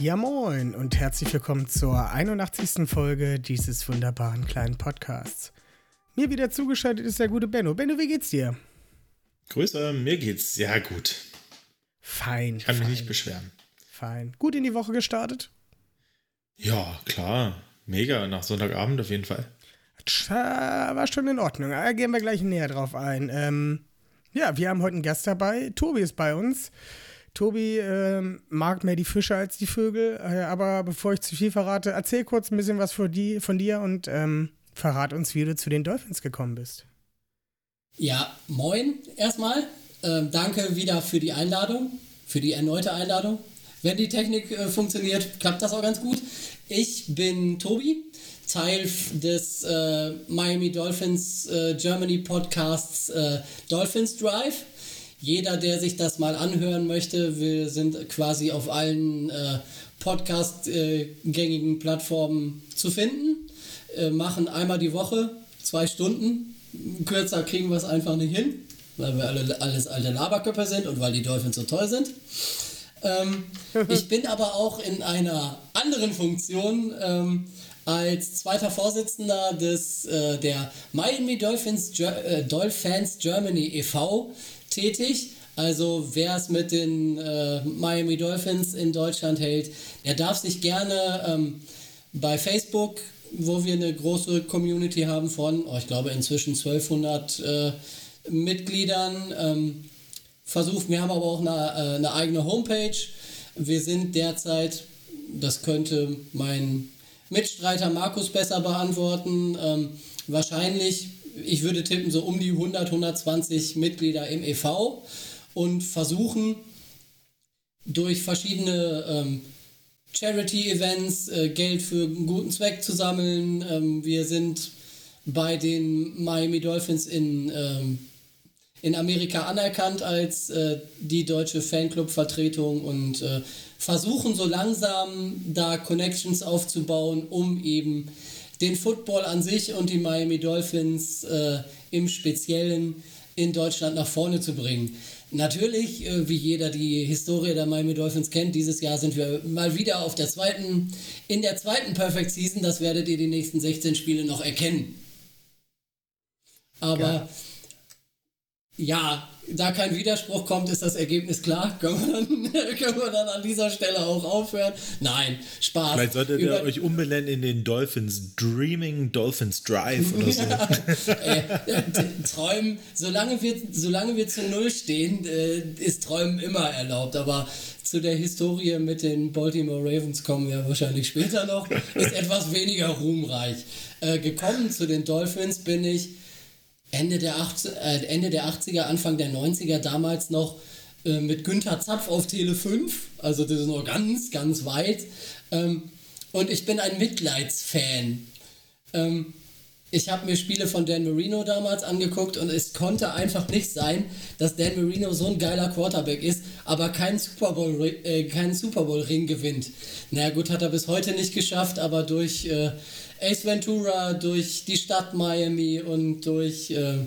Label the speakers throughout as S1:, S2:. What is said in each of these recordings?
S1: Ja moin und herzlich willkommen zur 81. Folge dieses wunderbaren kleinen Podcasts. Mir wieder zugeschaltet ist der gute Benno. Benno, wie geht's dir?
S2: Grüße, mir geht's sehr gut.
S1: Fein.
S2: Ich kann
S1: fein,
S2: mich nicht beschweren.
S1: Fein. Gut in die Woche gestartet?
S2: Ja, klar. Mega, nach Sonntagabend auf jeden Fall.
S1: Tja, war schon in Ordnung. Da gehen wir gleich näher drauf ein. Ähm, ja, wir haben heute einen Gast dabei. Tobi ist bei uns. Tobi ähm, mag mehr die Fische als die Vögel. Äh, aber bevor ich zu viel verrate, erzähl kurz ein bisschen was von, die, von dir und ähm, verrat uns, wie du zu den Dolphins gekommen bist.
S3: Ja, moin erstmal. Ähm, danke wieder für die Einladung, für die erneute Einladung. Wenn die Technik äh, funktioniert, klappt das auch ganz gut. Ich bin Tobi, Teil des äh, Miami Dolphins äh, Germany Podcasts äh, Dolphins Drive. Jeder, der sich das mal anhören möchte, wir sind quasi auf allen äh, Podcast-gängigen Plattformen zu finden. Äh, machen einmal die Woche zwei Stunden. Kürzer kriegen wir es einfach nicht hin, weil wir alle alles alte Laberköpfe sind und weil die Dolphins so toll sind. Ähm, ich bin aber auch in einer anderen Funktion ähm, als zweiter Vorsitzender des, äh, der Miami Dolphins, Ger äh, Dolphins Germany e.V. tätig. Also wer es mit den äh, Miami Dolphins in Deutschland hält, der darf sich gerne ähm, bei Facebook, wo wir eine große Community haben von, oh, ich glaube inzwischen 1200 äh, Mitgliedern, ähm, versucht. Wir haben aber auch eine, äh, eine eigene Homepage. Wir sind derzeit, das könnte mein Mitstreiter Markus besser beantworten, ähm, wahrscheinlich, ich würde tippen, so um die 100, 120 Mitglieder im EV und versuchen durch verschiedene ähm, Charity-Events äh, Geld für einen guten Zweck zu sammeln. Ähm, wir sind bei den Miami Dolphins in ähm, in Amerika anerkannt als äh, die deutsche Fanclub-Vertretung und äh, versuchen so langsam da Connections aufzubauen, um eben den Football an sich und die Miami Dolphins äh, im Speziellen in Deutschland nach vorne zu bringen. Natürlich, äh, wie jeder die Historie der Miami Dolphins kennt, dieses Jahr sind wir mal wieder auf der zweiten, in der zweiten Perfect Season. Das werdet ihr die nächsten 16 Spiele noch erkennen. Aber ja ja, da kein Widerspruch kommt, ist das Ergebnis klar. Können wir dann, können wir dann an dieser Stelle auch aufhören? Nein, Spaß.
S2: Vielleicht solltet ihr euch umbenennen in den Dolphins Dreaming Dolphins Drive oder so.
S3: äh, träumen, solange wir, solange wir zu Null stehen, äh, ist Träumen immer erlaubt. Aber zu der Historie mit den Baltimore Ravens kommen wir wahrscheinlich später noch. Ist etwas weniger ruhmreich. Äh, gekommen zu den Dolphins bin ich Ende der, 80, äh, Ende der 80er, Anfang der 90er damals noch äh, mit Günther Zapf auf Tele 5. Also das ist noch ganz, ganz weit. Ähm, und ich bin ein Mitleidsfan. Ähm, ich habe mir Spiele von Dan Marino damals angeguckt und es konnte einfach nicht sein, dass Dan Marino so ein geiler Quarterback ist, aber keinen Super Bowl, äh, keinen Super Bowl Ring gewinnt. Na naja, gut, hat er bis heute nicht geschafft, aber durch äh, Ace Ventura, durch die Stadt Miami und durch äh,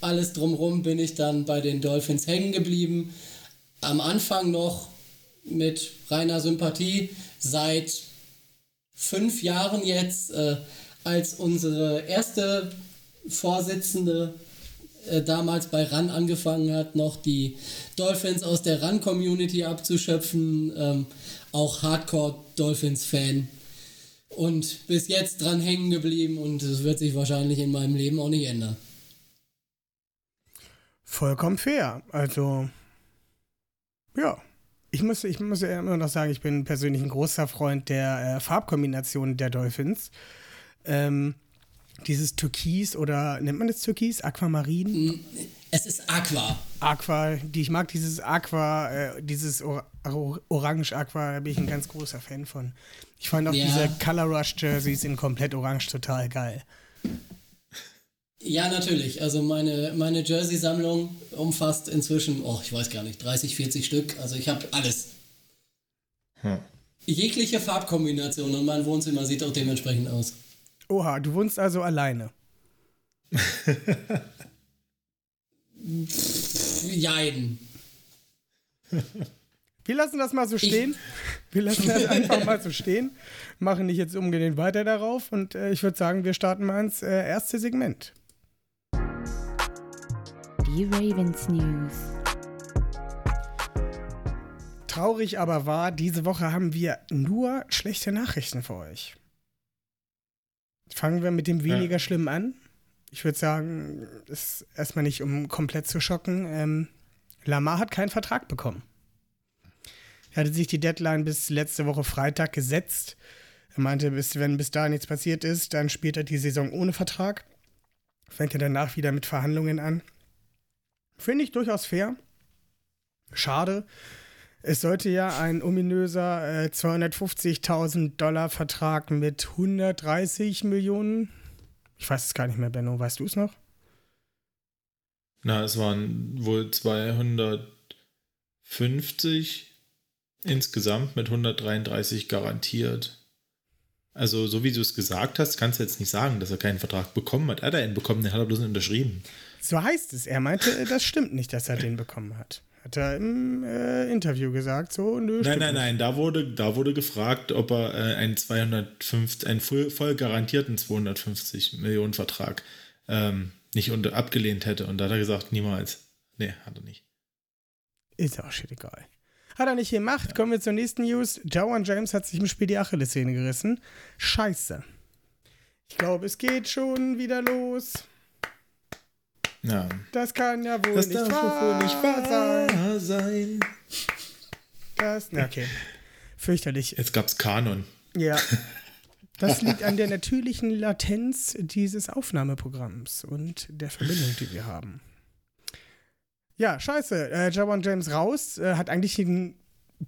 S3: alles drumherum bin ich dann bei den Dolphins hängen geblieben. Am Anfang noch mit reiner Sympathie, seit fünf Jahren jetzt, äh, als unsere erste Vorsitzende äh, damals bei RAN angefangen hat, noch die Dolphins aus der RAN-Community abzuschöpfen. Ähm, auch Hardcore-Dolphins-Fan und bis jetzt dran hängen geblieben und es wird sich wahrscheinlich in meinem Leben auch nicht ändern.
S1: Vollkommen fair. Also, ja. Ich muss, ich muss ja immer noch sagen, ich bin persönlich ein großer Freund der äh, Farbkombination der Dolphins. Ähm, dieses Türkis oder nennt man das Türkis? Aquamarin?
S3: Es ist Aqua.
S1: Aqua, die ich mag dieses Aqua, äh, dieses Or Or Orange Aqua, da bin ich ein ganz großer Fan von. Ich fand auch
S3: Ja.
S1: diese Color Rush Jerseys in komplett orange total geil.
S3: Ja, natürlich. Also meine, meine Jersey-Sammlung umfasst inzwischen, oh, ich weiß gar nicht, 30, 40 Stück. Also ich habe alles.
S2: Hm.
S3: Jegliche Farbkombination und mein Wohnzimmer sieht auch dementsprechend aus.
S1: Oha, du wohnst also alleine.
S3: Jein.
S1: Wir lassen das mal so stehen. Wir lassen das einfach mal so stehen. Machen nicht jetzt umgehend weiter darauf. Und äh, ich würde sagen, wir starten mal ins äh, erste Segment.
S4: Die Ravens News.
S1: Traurig aber wahr, diese Woche haben wir nur schlechte Nachrichten für euch. Fangen wir mit dem weniger
S2: Ja.
S1: schlimm an. Ich würde sagen, ist erstmal nicht, um komplett zu schocken. Ähm, Lamar hat keinen Vertrag bekommen. Er hatte sich die Deadline bis letzte Woche Freitag gesetzt. Er meinte, bis, wenn bis da nichts passiert ist, dann spielt er die Saison ohne Vertrag. Fängt er danach wieder mit Verhandlungen an. Finde ich durchaus fair. Schade. Es sollte ja ein ominöser äh, 250.000 Dollar Vertrag mit 130 Millionen. Ich weiß es gar nicht mehr, Benno. Weißt du es noch?
S2: Na, es waren wohl 250 insgesamt mit 133 garantiert. Also, so wie du es gesagt hast, kannst du jetzt nicht sagen, dass er keinen Vertrag bekommen hat. Hat er einen bekommen, den hat er bloß nicht unterschrieben.
S1: So heißt es. Er meinte, äh, das stimmt nicht, dass er den bekommen hat. Hat er im äh, Interview gesagt. So, nö,
S2: Nein, nein, nein, da wurde, da wurde gefragt, ob er äh, einen 250, einen voll, voll garantierten 250 Millionen Vertrag ähm, nicht unter, abgelehnt hätte. Und da hat er gesagt, niemals. Nee, hat er nicht.
S1: Ist auch shit egal. Hat er nicht gemacht. Kommen wir zur nächsten News. Joan James hat sich im Spiel die Achillessehne gerissen. Scheiße. Ich glaube, es geht schon wieder los.
S2: Ja.
S1: Das kann ja wohl
S2: Das
S1: nicht
S2: darf
S1: wahr,
S2: wohl nicht
S1: sein.
S2: wahr sein.
S1: Das, na, okay. Fürchterlich.
S2: Jetzt gab's Kanon.
S1: Ja. Das liegt an der natürlichen Latenz dieses Aufnahmeprogramms und der Verbindung, die wir haben. Ja, scheiße. Äh, Jawan James raus, äh, hat eigentlich den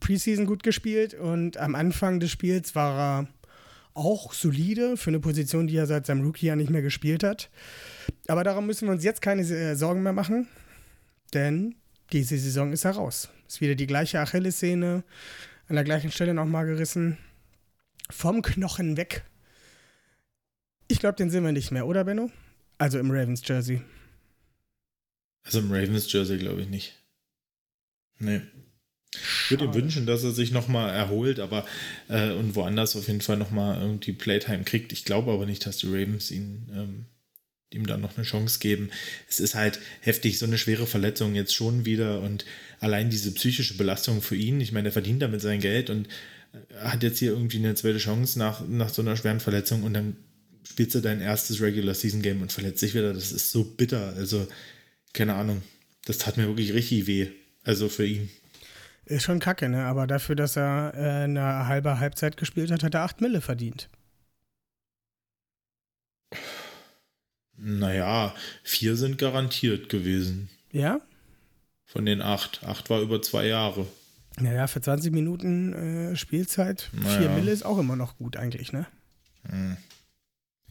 S1: Preseason gut gespielt und am Anfang des Spiels war er auch solide für eine Position, die er seit seinem Rookie-Jahr nicht mehr gespielt hat. Aber darum müssen wir uns jetzt keine äh, Sorgen mehr machen, denn diese Saison ist er raus. Ist wieder die gleiche Achillessehne, an der gleichen Stelle nochmal gerissen. Vom Knochen weg. Ich glaube, den sehen wir nicht mehr, oder Benno? Also im Ravens Jersey.
S2: Also im Ravens Jersey glaube ich nicht. Nee. Ich würde ihm wünschen, dass er sich nochmal erholt, aber äh, und woanders auf jeden Fall nochmal irgendwie Playtime kriegt. Ich glaube aber nicht, dass die Ravens ihn, ähm, ihm dann noch eine Chance geben. Es ist halt heftig, so eine schwere Verletzung jetzt schon wieder und allein diese psychische Belastung für ihn. Ich meine, er verdient damit sein Geld und äh, hat jetzt hier irgendwie eine zweite Chance nach, nach so einer schweren Verletzung und dann spielst du dein erstes Regular Season Game und verletzt dich wieder. Das ist so bitter. Also, keine Ahnung. Das tat mir wirklich richtig weh. Also für ihn.
S1: Ist schon kacke, ne? Aber dafür, dass er äh, eine halbe Halbzeit gespielt hat, hat er 8 Mille verdient.
S2: Naja, vier sind garantiert gewesen.
S1: Ja?
S2: Von den acht. Acht war über zwei Jahre.
S1: Naja, für 20 Minuten äh, Spielzeit, 4
S2: Naja.
S1: Mille ist auch immer noch gut eigentlich, ne?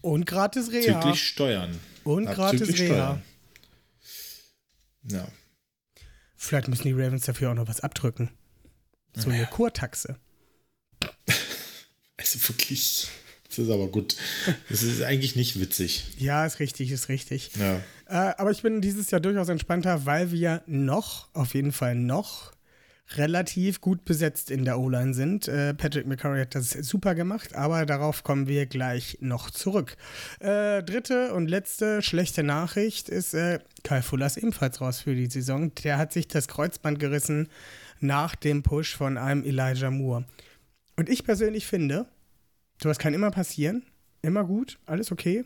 S1: Und gratis Reha.
S2: Züglich Steuern.
S1: Und gratis
S2: Abzüglich
S1: Reha.
S2: Ja.
S1: Vielleicht müssen die Ravens dafür auch noch was abdrücken. So eine Kurtaxe.
S2: Also wirklich. Das ist aber gut. Das ist eigentlich nicht witzig.
S1: Ja, ist richtig, ist richtig.
S2: Ja.
S1: Äh, aber ich bin dieses Jahr durchaus entspannter, weil wir noch, auf jeden Fall noch, relativ gut besetzt in der O-Line sind. Äh, Patrick McCurry hat das super gemacht, aber darauf kommen wir gleich noch zurück. Äh, dritte und letzte schlechte Nachricht ist, äh, Kai Fuller ist ebenfalls raus für die Saison. Der hat sich das Kreuzband gerissen nach dem Push von einem Elijah Moore. Und ich persönlich finde, sowas kann immer passieren, immer gut, alles okay,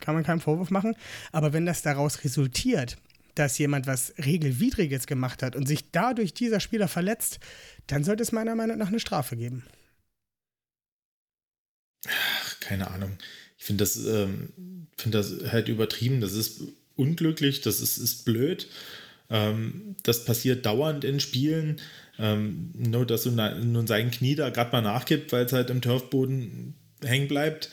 S1: kann man keinen Vorwurf machen. Aber wenn das daraus resultiert, dass jemand was Regelwidriges gemacht hat und sich dadurch dieser Spieler verletzt, dann sollte es meiner Meinung nach eine Strafe geben.
S2: Ach, keine Ahnung. Ich finde das, ähm, finde das halt übertrieben. Das ist unglücklich, das ist, ist blöd. Ähm, das passiert dauernd in Spielen. Ähm, nur, dass nun sein Knie da gerade mal nachgibt, weil es halt im Turfboden hängen bleibt,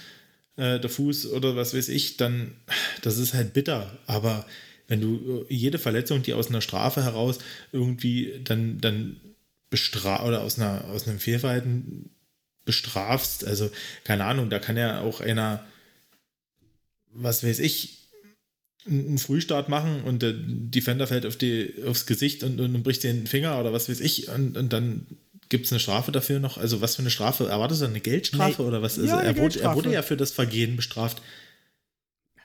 S2: äh, der Fuß oder was weiß ich, dann, das ist halt bitter. Aber wenn du äh, jede Verletzung, die aus einer Strafe heraus irgendwie dann, dann bestrafst oder aus, einer, aus einem Fehlverhalten bestrafst, also keine Ahnung, da kann ja auch einer, was weiß ich, einen Frühstart machen und der Defender fällt auf die, aufs Gesicht und, und bricht den Finger oder was weiß ich und, und dann gibt es eine Strafe dafür noch. Also was für eine Strafe? Erwartest du eine Geldstrafe nee. oder was? Also ja, er, wurde, er wurde ja für das Vergehen bestraft.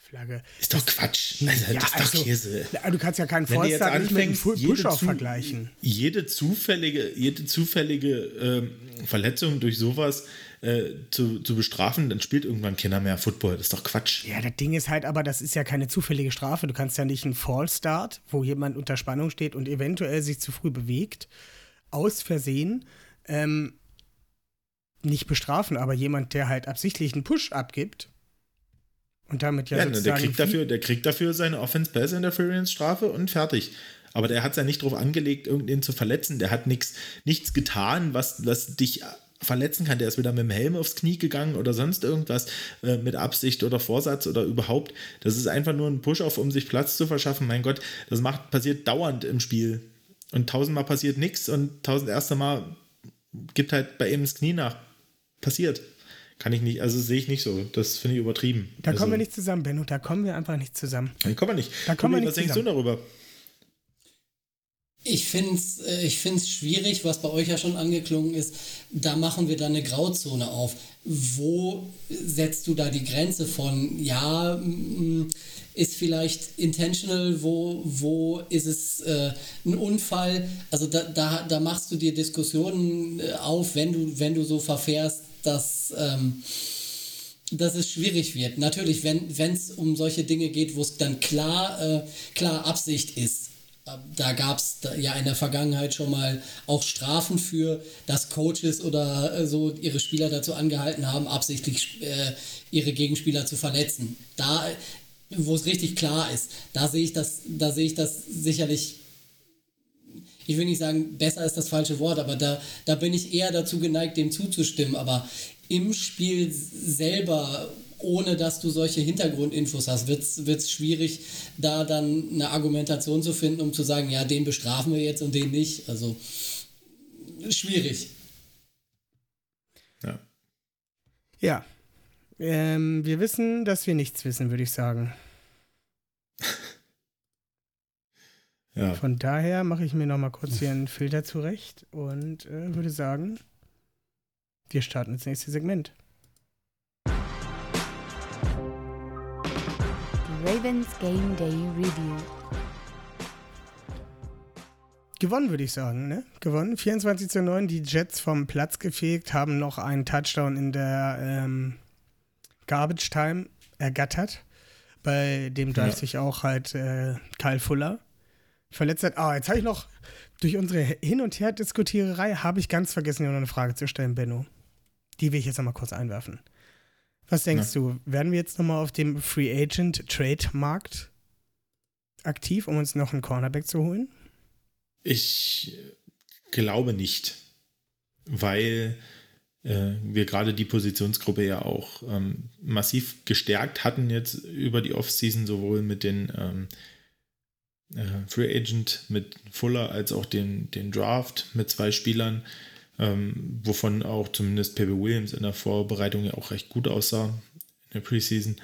S1: Flagge.
S2: Ist doch Quatsch. Also, ja, das ist doch
S1: also,
S2: Käse.
S1: Du kannst ja keinen Forster nicht mit einem Push-Off vergleichen.
S2: Jede zufällige, jede zufällige äh, Verletzung durch sowas äh, zu, zu bestrafen, dann spielt irgendwann keiner mehr Football. Das ist doch Quatsch.
S1: Ja, das Ding ist halt aber, das ist ja keine zufällige Strafe. Du kannst ja nicht einen Fallstart, wo jemand unter Spannung steht und eventuell sich zu früh bewegt, aus Versehen ähm, nicht bestrafen. Aber jemand, der halt absichtlich einen Push abgibt, und damit ja, ja
S2: der kriegt, dafür, der kriegt dafür seine Offense Pass Interference Strafe und fertig. Aber der hat es ja nicht darauf angelegt, irgendwen zu verletzen. Der hat nix, nichts getan, was, was dich verletzen kann. Der ist wieder mit dem Helm aufs Knie gegangen oder sonst irgendwas äh, mit Absicht oder Vorsatz oder überhaupt. Das ist einfach nur ein Push-Off, um sich Platz zu verschaffen. Mein Gott, das macht, passiert dauernd im Spiel. Und tausendmal passiert nichts und tausend erste Mal gibt halt bei ihm das Knie nach. Passiert. Kann ich nicht, also sehe ich nicht so. Das finde ich übertrieben.
S1: Da
S2: also,
S1: kommen wir nicht zusammen, Benno. Da kommen wir einfach nicht zusammen.
S2: Da kommen wir nicht.
S1: Da kommen wir nicht
S2: was denkst du darüber?
S3: Ich finde es äh, ich find's schwierig, was bei euch ja schon angeklungen ist. Da machen wir dann eine Grauzone auf. Wo setzt du da die Grenze von, ja, mm, ist vielleicht intentional, wo, wo ist es äh, ein Unfall? Also da, da, da machst du dir Diskussionen äh, auf, wenn du, wenn du so verfährst, dass, ähm, dass es schwierig wird. Natürlich, wenn es um solche Dinge geht, wo es dann klar, äh, klar Absicht ist da gab es ja in der Vergangenheit schon mal auch Strafen für, dass Coaches oder äh, so ihre Spieler dazu angehalten haben, absichtlich äh, ihre Gegenspieler zu verletzen. Da, wo es richtig klar ist, da sehe ich das, da sehe ich das sicherlich. Ich will nicht sagen, besser ist das falsche Wort, aber da, da bin ich eher dazu geneigt, dem zuzustimmen. Aber im Spiel selber ohne dass du solche Hintergrundinfos hast, wird es schwierig, da dann eine Argumentation zu finden, um zu sagen, ja, den bestrafen wir jetzt und den nicht. Also schwierig.
S2: Ja.
S1: Ja. Ähm, wir wissen, dass wir nichts wissen, würde ich sagen. ja. Von daher mache ich mir noch mal kurz hier einen Filter zurecht und äh, würde sagen, wir starten ins nächste Segment.
S4: Ravens Game Day Review.
S1: Gewonnen, würde ich sagen, ne? Gewonnen. 24 zu 9, die Jets vom Platz gefegt, haben noch einen Touchdown in der ähm, Garbage Time ergattert, bei dem ja. sich auch halt äh, Kyle Fuller verletzt hat. Ah, jetzt habe ich noch, durch unsere Hin- und Her-Diskutiererei, habe ich ganz vergessen, dir noch eine Frage zu stellen, Benno. Die will ich jetzt nochmal kurz einwerfen. Was denkst ja. du? Werden wir jetzt nochmal auf dem Free Agent Trade Markt aktiv, um uns noch einen Cornerback zu holen?
S2: Ich glaube nicht, weil äh, wir gerade die Positionsgruppe ja auch ähm, massiv gestärkt hatten jetzt über die Offseason, sowohl mit den ähm, äh, Free Agent, mit Fuller als auch den, den Draft mit zwei Spielern ähm, wovon auch zumindest Pepe Williams in der Vorbereitung ja auch recht gut aussah in der Preseason.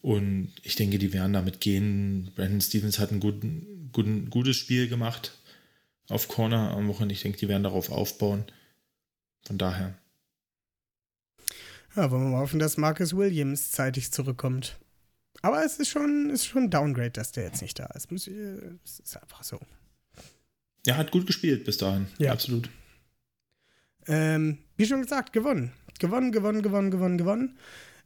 S2: Und ich denke, die werden damit gehen. Brandon Stevens hat ein guten, guten, gutes Spiel gemacht auf Corner am Wochenende. Ich denke, die werden darauf aufbauen. Von daher.
S1: Ja, wollen wir mal hoffen, dass Marcus Williams zeitig zurückkommt. Aber es ist schon, ist schon ein Downgrade, dass der jetzt nicht da ist. Es ist einfach so.
S2: Er hat gut gespielt bis dahin. Ja. Absolut.
S1: Ähm, wie schon gesagt, gewonnen. Gewonnen, gewonnen, gewonnen, gewonnen, gewonnen.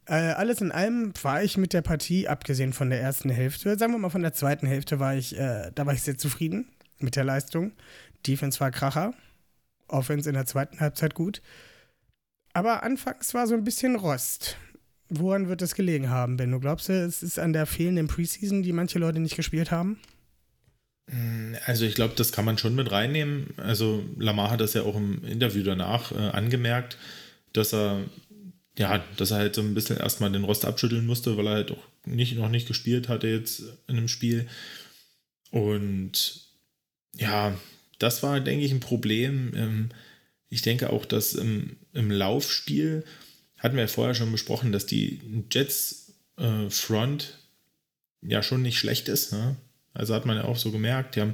S1: Äh, alles in allem war ich mit der Partie, abgesehen von der ersten Hälfte, sagen wir mal von der zweiten Hälfte, war ich, äh, da war ich sehr zufrieden mit der Leistung. Defense war Kracher, Offense in der zweiten Halbzeit gut. Aber anfangs war so ein bisschen Rost. Woran wird das gelegen haben, Ben? Du glaubst, es ist an der fehlenden Preseason, die manche Leute nicht gespielt haben?
S2: Also ich glaube, das kann man schon mit reinnehmen. Also Lamar hat das ja auch im Interview danach äh, angemerkt, dass er ja, dass er halt so ein bisschen erstmal den Rost abschütteln musste, weil er halt auch nicht, noch nicht gespielt hatte jetzt in einem Spiel. Und ja, das war, denke ich, ein Problem. Ähm, ich denke auch, dass im, im Laufspiel hatten wir ja vorher schon besprochen, dass die Jets äh, Front ja schon nicht schlecht ist. Ne? Also hat man ja auch so gemerkt, die haben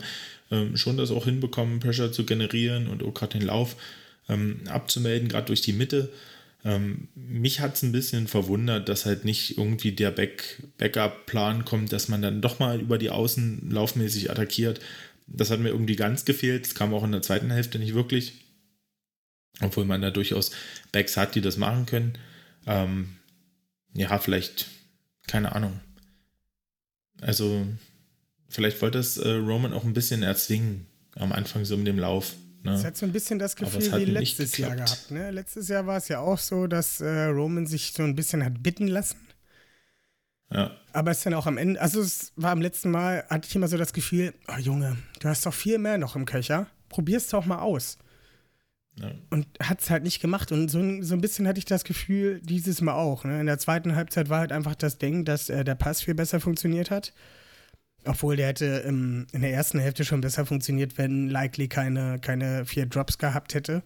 S2: ähm, schon das auch hinbekommen, Pressure zu generieren und auch gerade den Lauf ähm, abzumelden, gerade durch die Mitte. Ähm, mich hat es ein bisschen verwundert, dass halt nicht irgendwie der Back Backup-Plan kommt, dass man dann doch mal über die Außen laufmäßig attackiert. Das hat mir irgendwie ganz gefehlt. Das kam auch in der zweiten Hälfte nicht wirklich. Obwohl man da durchaus Backs hat, die das machen können. Ähm, ja, vielleicht, keine Ahnung. Also, vielleicht wollte es äh, Roman auch ein bisschen erzwingen am Anfang so mit dem Lauf.
S1: Ne? Es hat so ein bisschen das Gefühl wie letztes Jahr gehabt. Ne? Letztes Jahr war es ja auch so, dass äh, Roman sich so ein bisschen hat bitten lassen.
S2: Ja.
S1: Aber es ist dann auch am Ende, also es war am letzten Mal, hatte ich immer so das Gefühl, oh Junge, du hast doch viel mehr noch im Köcher. Probier's doch mal aus. Ja. Und hat es halt nicht gemacht. Und so, so ein bisschen hatte ich das Gefühl, dieses Mal auch. Ne? In der zweiten Halbzeit war halt einfach das Ding, dass äh, der Pass viel besser funktioniert hat. Obwohl der hätte ähm, in der ersten Hälfte schon besser funktioniert, wenn Likely keine, keine vier Drops gehabt hätte.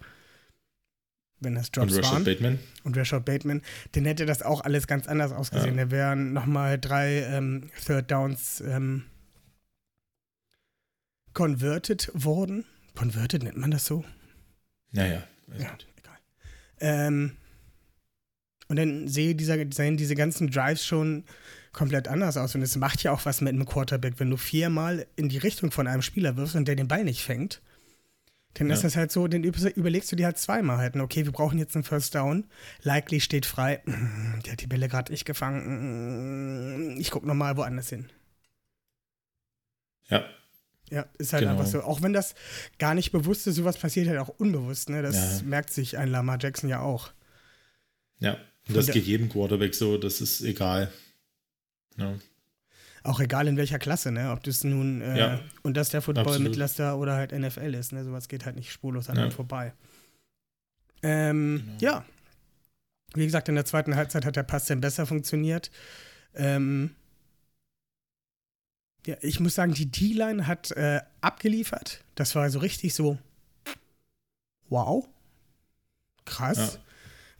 S1: Wenn das Drops
S2: Und Rashad
S1: waren.
S2: Bateman.
S1: Und Rashad Bateman. Dann hätte das auch alles ganz anders ausgesehen. Ja. Da wären nochmal drei ähm, Third Downs ähm, converted worden. Converted nennt man das so?
S2: Naja.
S1: Ja, egal. Ähm, und dann sehe dieser, sehen diese ganzen Drives schon komplett anders aus. Und es macht ja auch was mit einem Quarterback, wenn du viermal in die Richtung von einem Spieler wirfst und der den Ball nicht fängt. Dann ja. ist das halt so, dann überlegst du dir halt zweimal halt, okay, wir brauchen jetzt einen First Down. Likely steht frei. Der hat die Bälle gerade nicht gefangen. Ich guck nochmal woanders hin.
S2: Ja.
S1: Ja, ist halt genau. einfach so. Auch wenn das gar nicht bewusst ist, sowas passiert halt auch unbewusst. Ne? Das ja. merkt sich ein Lamar Jackson ja auch.
S2: Ja, und das geht jedem Quarterback so, das ist egal. Ja.
S1: Auch egal in welcher Klasse, ne? Ob das nun äh, ja, und das der Football Mitlaster oder halt NFL ist, ne? Sowas geht halt nicht spurlos an ja. einem vorbei. Ähm, genau. Ja. Wie gesagt, in der zweiten Halbzeit hat der Pass dann besser funktioniert. Ähm, ja, ich muss sagen, die D-Line hat äh, abgeliefert. Das war so richtig so. Wow. Krass. Ja.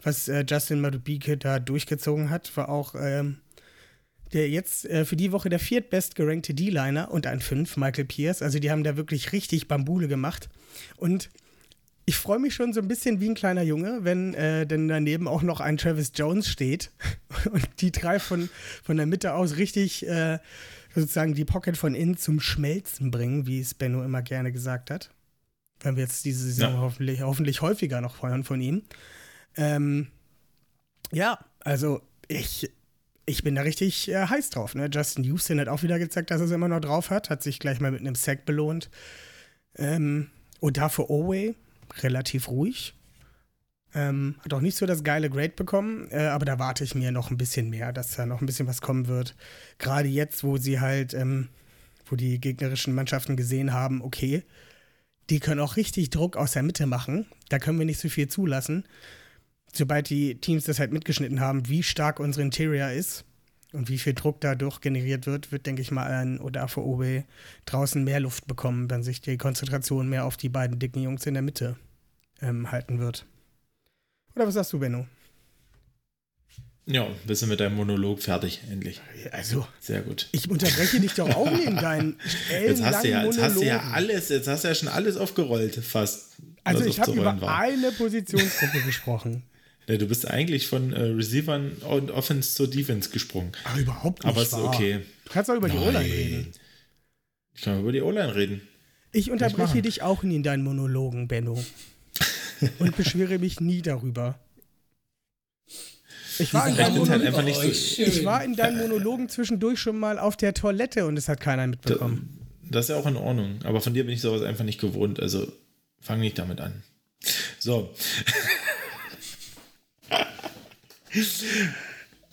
S1: Was äh, Justin Madubike da durchgezogen hat, war auch ähm, der jetzt äh, für die Woche der viertbest gerankte D-Liner und ein 5, Michael Pierce. Also die haben da wirklich richtig Bambule gemacht. Und ich freue mich schon so ein bisschen wie ein kleiner Junge, wenn äh, denn daneben auch noch ein Travis Jones steht und die drei von, von der Mitte aus richtig äh, sozusagen die Pocket von innen zum Schmelzen bringen, wie es Benno immer gerne gesagt hat. Wenn wir jetzt diese Saison ja. hoffentlich, hoffentlich häufiger noch feuern von ihm. Ähm, ja, also ich, ich bin da richtig äh, heiß drauf. Ne? Justin Houston hat auch wieder gezeigt, dass er es immer noch drauf hat. Hat sich gleich mal mit einem Sack belohnt. Ähm, und dafür Owe relativ ruhig. Ähm, hat auch nicht so das geile Grade bekommen, äh, aber da warte ich mir noch ein bisschen mehr, dass da noch ein bisschen was kommen wird. Gerade jetzt, wo sie halt, ähm, wo die gegnerischen Mannschaften gesehen haben, okay, die können auch richtig Druck aus der Mitte machen. Da können wir nicht so viel zulassen sobald die Teams das halt mitgeschnitten haben, wie stark unsere Interior ist und wie viel Druck dadurch generiert wird, wird, denke ich mal, ein Odafo Obe draußen mehr Luft bekommen, wenn sich die Konzentration mehr auf die beiden dicken Jungs in der Mitte ähm, halten wird. Oder was sagst du, Benno?
S2: Ja, wir sind mit deinem Monolog fertig, endlich.
S1: Also,
S2: sehr gut.
S1: Ich unterbreche dich doch auch neben deinen
S2: jetzt hast, du ja, jetzt hast du ja alles, jetzt hast du ja schon alles aufgerollt, fast.
S1: Also ich habe über war. eine Positionsgruppe gesprochen.
S2: Ja, du bist eigentlich von äh, Receivern und Offense zur Defense gesprungen.
S1: Aber überhaupt nicht.
S2: Aber ist okay.
S1: Du kannst auch über Nein. die O-Line reden.
S2: Ich kann über die O-Line reden.
S1: Ich unterbreche ich dich auch nie in deinen Monologen, Benno. und beschwere mich nie darüber. Ich war, in deinen, Monologen, halt so, ich war in deinen Monologen zwischendurch schon mal auf der Toilette und es hat keiner mitbekommen.
S2: Das, ist ja auch in Ordnung. Aber von dir bin ich sowas einfach nicht gewohnt. Also fang nicht damit an. So.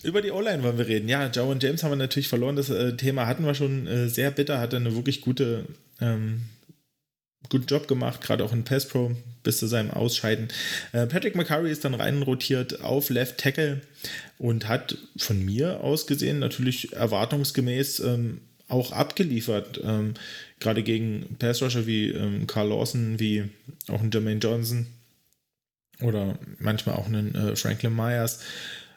S2: Über die O-Line wollen wir reden. Ja, Joe und James haben wir natürlich verloren. Das äh, Thema hatten wir schon äh, sehr bitter. Hat eine wirklich gute, ähm, guten Job gemacht, gerade auch in Pass Pro bis zu seinem Ausscheiden. Äh, Patrick McCurry ist dann rein rotiert auf Left Tackle und hat von mir aus gesehen natürlich erwartungsgemäß ähm, auch abgeliefert. Ähm, gerade gegen Pass Rusher wie ähm, Carl Lawson, wie auch ein Jermaine Johnson oder manchmal auch einen äh, Franklin Myers.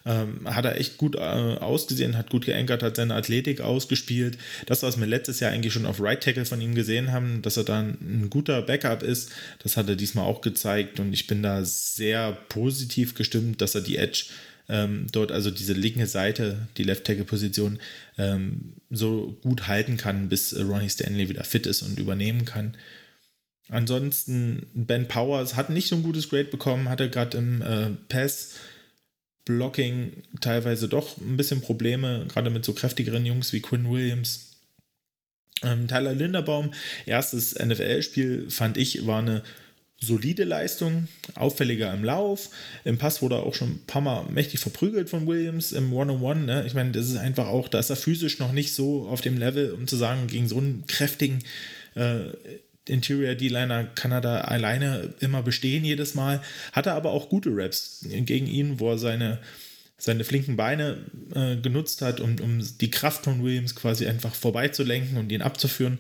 S2: Ähm, hat er echt gut äh, ausgesehen, hat gut geankert, hat seine Athletik ausgespielt. Das, was wir letztes Jahr eigentlich schon auf Right Tackle von ihm gesehen haben, dass er dann ein guter Backup ist, das hat er diesmal auch gezeigt und ich bin da sehr positiv gestimmt, dass er die Edge ähm, dort, also diese linke Seite, die Left Tackle Position, ähm, so gut halten kann, bis äh, Ronnie Stanley wieder fit ist und übernehmen kann. Ansonsten, Ben Powers hat nicht so ein gutes Grade bekommen, hatte gerade im äh, Pass Blocking teilweise doch ein bisschen Probleme, gerade mit so kräftigeren Jungs wie Quinn Williams. Ähm, Tyler Linderbaum, erstes NFL-Spiel, fand ich, war eine solide Leistung, auffälliger im Lauf. Im Pass wurde er auch schon ein paar Mal mächtig verprügelt von Williams im One-on-One. Ne? Ich meine, das ist einfach auch, da ist er physisch noch nicht so auf dem Level, um zu sagen, gegen so einen kräftigen äh, Interior D-Liner kann er da alleine immer bestehen jedes Mal. Hat er aber auch gute Raps gegen ihn, wo er seine, seine flinken Beine äh, genutzt hat, um, um die Kraft von Williams quasi einfach vorbeizulenken und ihn abzuführen.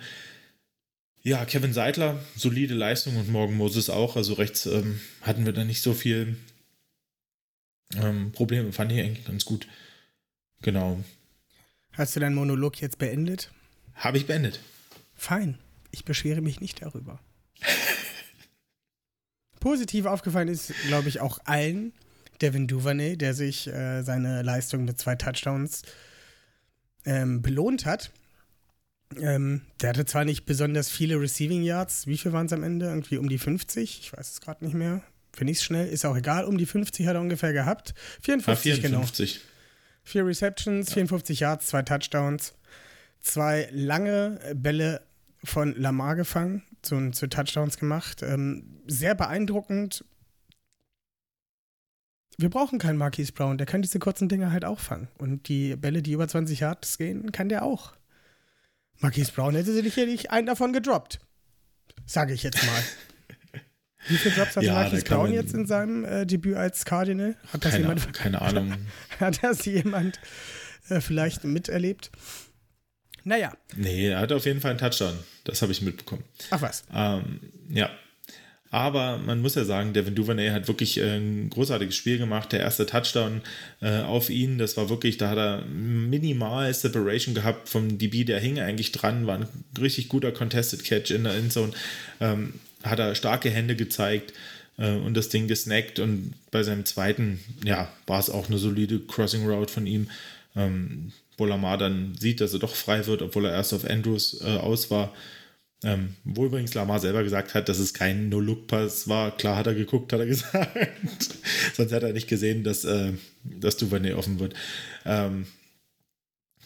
S2: Ja, Kevin Seidler, solide Leistung und Morgan Moses auch. Also rechts ähm, hatten wir da nicht so viel ähm, Probleme. Fand ich eigentlich ganz gut. Genau.
S1: Hast du deinen Monolog jetzt beendet?
S2: Habe ich beendet.
S1: Fein. Ich beschwere mich nicht darüber. Positiv aufgefallen ist, glaube ich, auch allen Devin Duvernay, der sich äh, seine Leistung mit zwei Touchdowns ähm, belohnt hat. Ähm, der hatte zwar nicht besonders viele Receiving Yards. Wie viel waren es am Ende? Irgendwie um die 50? Ich weiß es gerade nicht mehr. Finde ich es schnell. Ist auch egal. Um die 50 hat er ungefähr gehabt. 54,
S2: ah, 54.
S1: genau. Vier Receptions, ja. 54 Yards, zwei Touchdowns. Zwei lange Bälle von Lamar gefangen, zu, zu Touchdowns gemacht. Ähm, sehr beeindruckend. Wir brauchen keinen Marquise Brown, der kann diese kurzen Dinge halt auch fangen. Und die Bälle, die über 20 Yards gehen, kann der auch. Marquise Brown hätte sicherlich einen davon gedroppt. Sage ich jetzt mal. Wie viele Drops hat ja, Marquise Brown jetzt in seinem äh, Debüt als Cardinal? Hat das
S2: keine,
S1: jemand?
S2: Keine Ahnung.
S1: hat das jemand äh, vielleicht miterlebt? Naja.
S2: Nee, er hat auf jeden Fall einen Touchdown. Das habe ich mitbekommen.
S1: Ach was.
S2: Ähm, ja. Aber man muss ja sagen, Devin Duvernay hat wirklich äh, ein großartiges Spiel gemacht. Der erste Touchdown äh, auf ihn, das war wirklich, da hat er minimal Separation gehabt vom DB, der hing eigentlich dran, war ein richtig guter Contested Catch in der Endzone. Ähm, hat er starke Hände gezeigt äh, und das Ding gesnackt. Und bei seinem zweiten, ja, war es auch eine solide Crossing Route von ihm. Ähm, wo Lamar dann sieht, dass er doch frei wird, obwohl er erst auf Andrews äh, aus war. Ähm, wo übrigens Lamar selber gesagt hat, dass es kein No-Look-Pass war. Klar hat er geguckt, hat er gesagt. Sonst hätte er nicht gesehen, dass, äh, dass Duvernay offen wird. Ähm,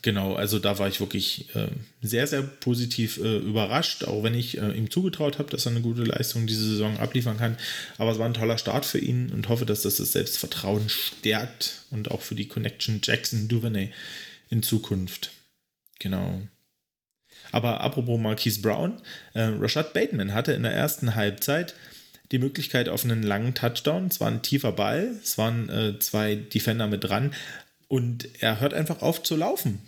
S2: genau, also da war ich wirklich äh, sehr, sehr positiv äh, überrascht, auch wenn ich äh, ihm zugetraut habe, dass er eine gute Leistung diese Saison abliefern kann. Aber es war ein toller Start für ihn und hoffe, dass das das Selbstvertrauen stärkt und auch für die Connection Jackson-Duvernay in Zukunft. Genau. Aber apropos Marquise Brown, äh, Rashad Bateman hatte in der ersten Halbzeit die Möglichkeit auf einen langen Touchdown. Es war ein tiefer Ball, es waren äh, zwei Defender mit dran und er hört einfach auf zu laufen.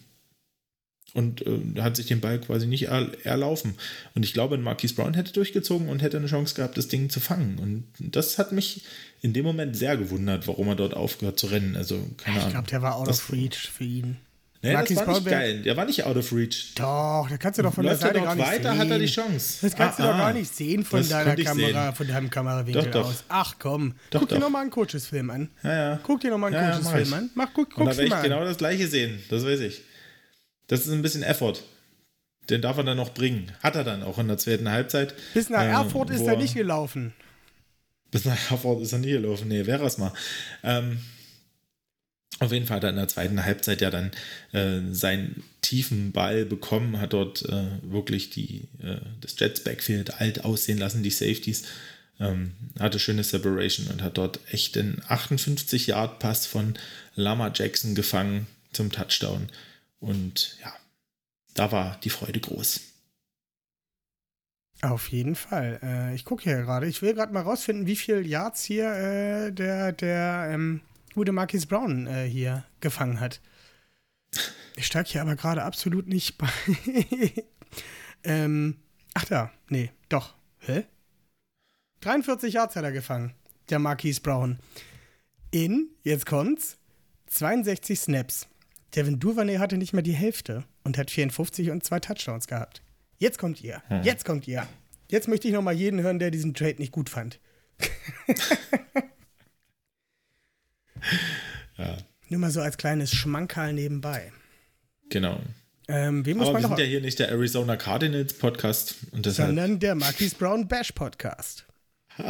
S2: Und äh, hat sich den Ball quasi nicht er erlaufen. Und ich glaube, Marquise Brown hätte durchgezogen und hätte eine Chance gehabt, das Ding zu fangen. Und das hat mich in dem Moment sehr gewundert, warum er dort aufgehört zu rennen. Also, keine
S1: ich
S2: Ahnung.
S1: Ich glaube, der war out das, of reach für ihn.
S2: Nee, Marquis das war nicht geil. Der war nicht out of reach.
S1: Doch, da kannst du doch von
S2: Läuft
S1: der Seite gar nicht
S2: weiter,
S1: sehen.
S2: hat er die Chance.
S1: Das kannst
S2: ah,
S1: du doch
S2: ah.
S1: gar nicht sehen von
S2: Das
S1: deiner Kamera,
S2: sehen.
S1: von deinem Kamerawinkel
S2: Doch, doch.
S1: aus. Ach komm,
S2: Doch,
S1: guck dir nochmal einen Coaches-Film an.
S2: Ja, ja.
S1: Guck dir nochmal einen
S2: Ja,
S1: Coaches-Film an. Mach, guck,
S2: Und da werde ich
S1: mal
S2: genau
S1: an.
S2: das gleiche sehen. Das weiß ich. Das ist ein bisschen Effort. Den darf er dann noch bringen. Hat er dann auch in der zweiten Halbzeit.
S1: Bis nach
S2: äh,
S1: Erfurt ist er nicht gelaufen.
S2: Bis nach Erfurt ist er nie gelaufen. Nee, wäre es mal. Ähm, auf jeden Fall hat er in der zweiten Halbzeit ja dann äh, seinen tiefen Ball bekommen, hat dort äh, wirklich die, äh, das Jets Backfield alt aussehen lassen, die Safeties. Ähm, hatte schöne Separation und hat dort echt den 58-Yard-Pass von Lama Jackson gefangen zum Touchdown. Und ja, da war die Freude groß.
S1: Auf jeden Fall. Äh, ich gucke hier gerade. Ich will gerade mal rausfinden, wie viel Yards hier äh, der, der ähm, gute Marquis Brown äh, hier gefangen hat. Ich steige hier aber gerade absolut nicht bei. ähm, ach da, nee, doch. Hä? 43 Yards hat er gefangen, der Marquis Brown. In, jetzt kommt's, 62 Snaps. Devin Duvernay hatte nicht mal die Hälfte und hat 54 und zwei Touchdowns gehabt. Jetzt kommt ihr. Hm. Jetzt kommt ihr. Jetzt möchte ich noch mal jeden hören, der diesen Trade nicht gut fand. ja. Nur mal so als kleines Schmankerl nebenbei.
S2: Genau.
S1: Ähm, wem muss
S2: Aber
S1: man
S2: wir
S1: noch
S2: sind ja hier nicht der Arizona Cardinals Podcast und deshalb
S1: sondern der Marquis Brown Bash Podcast.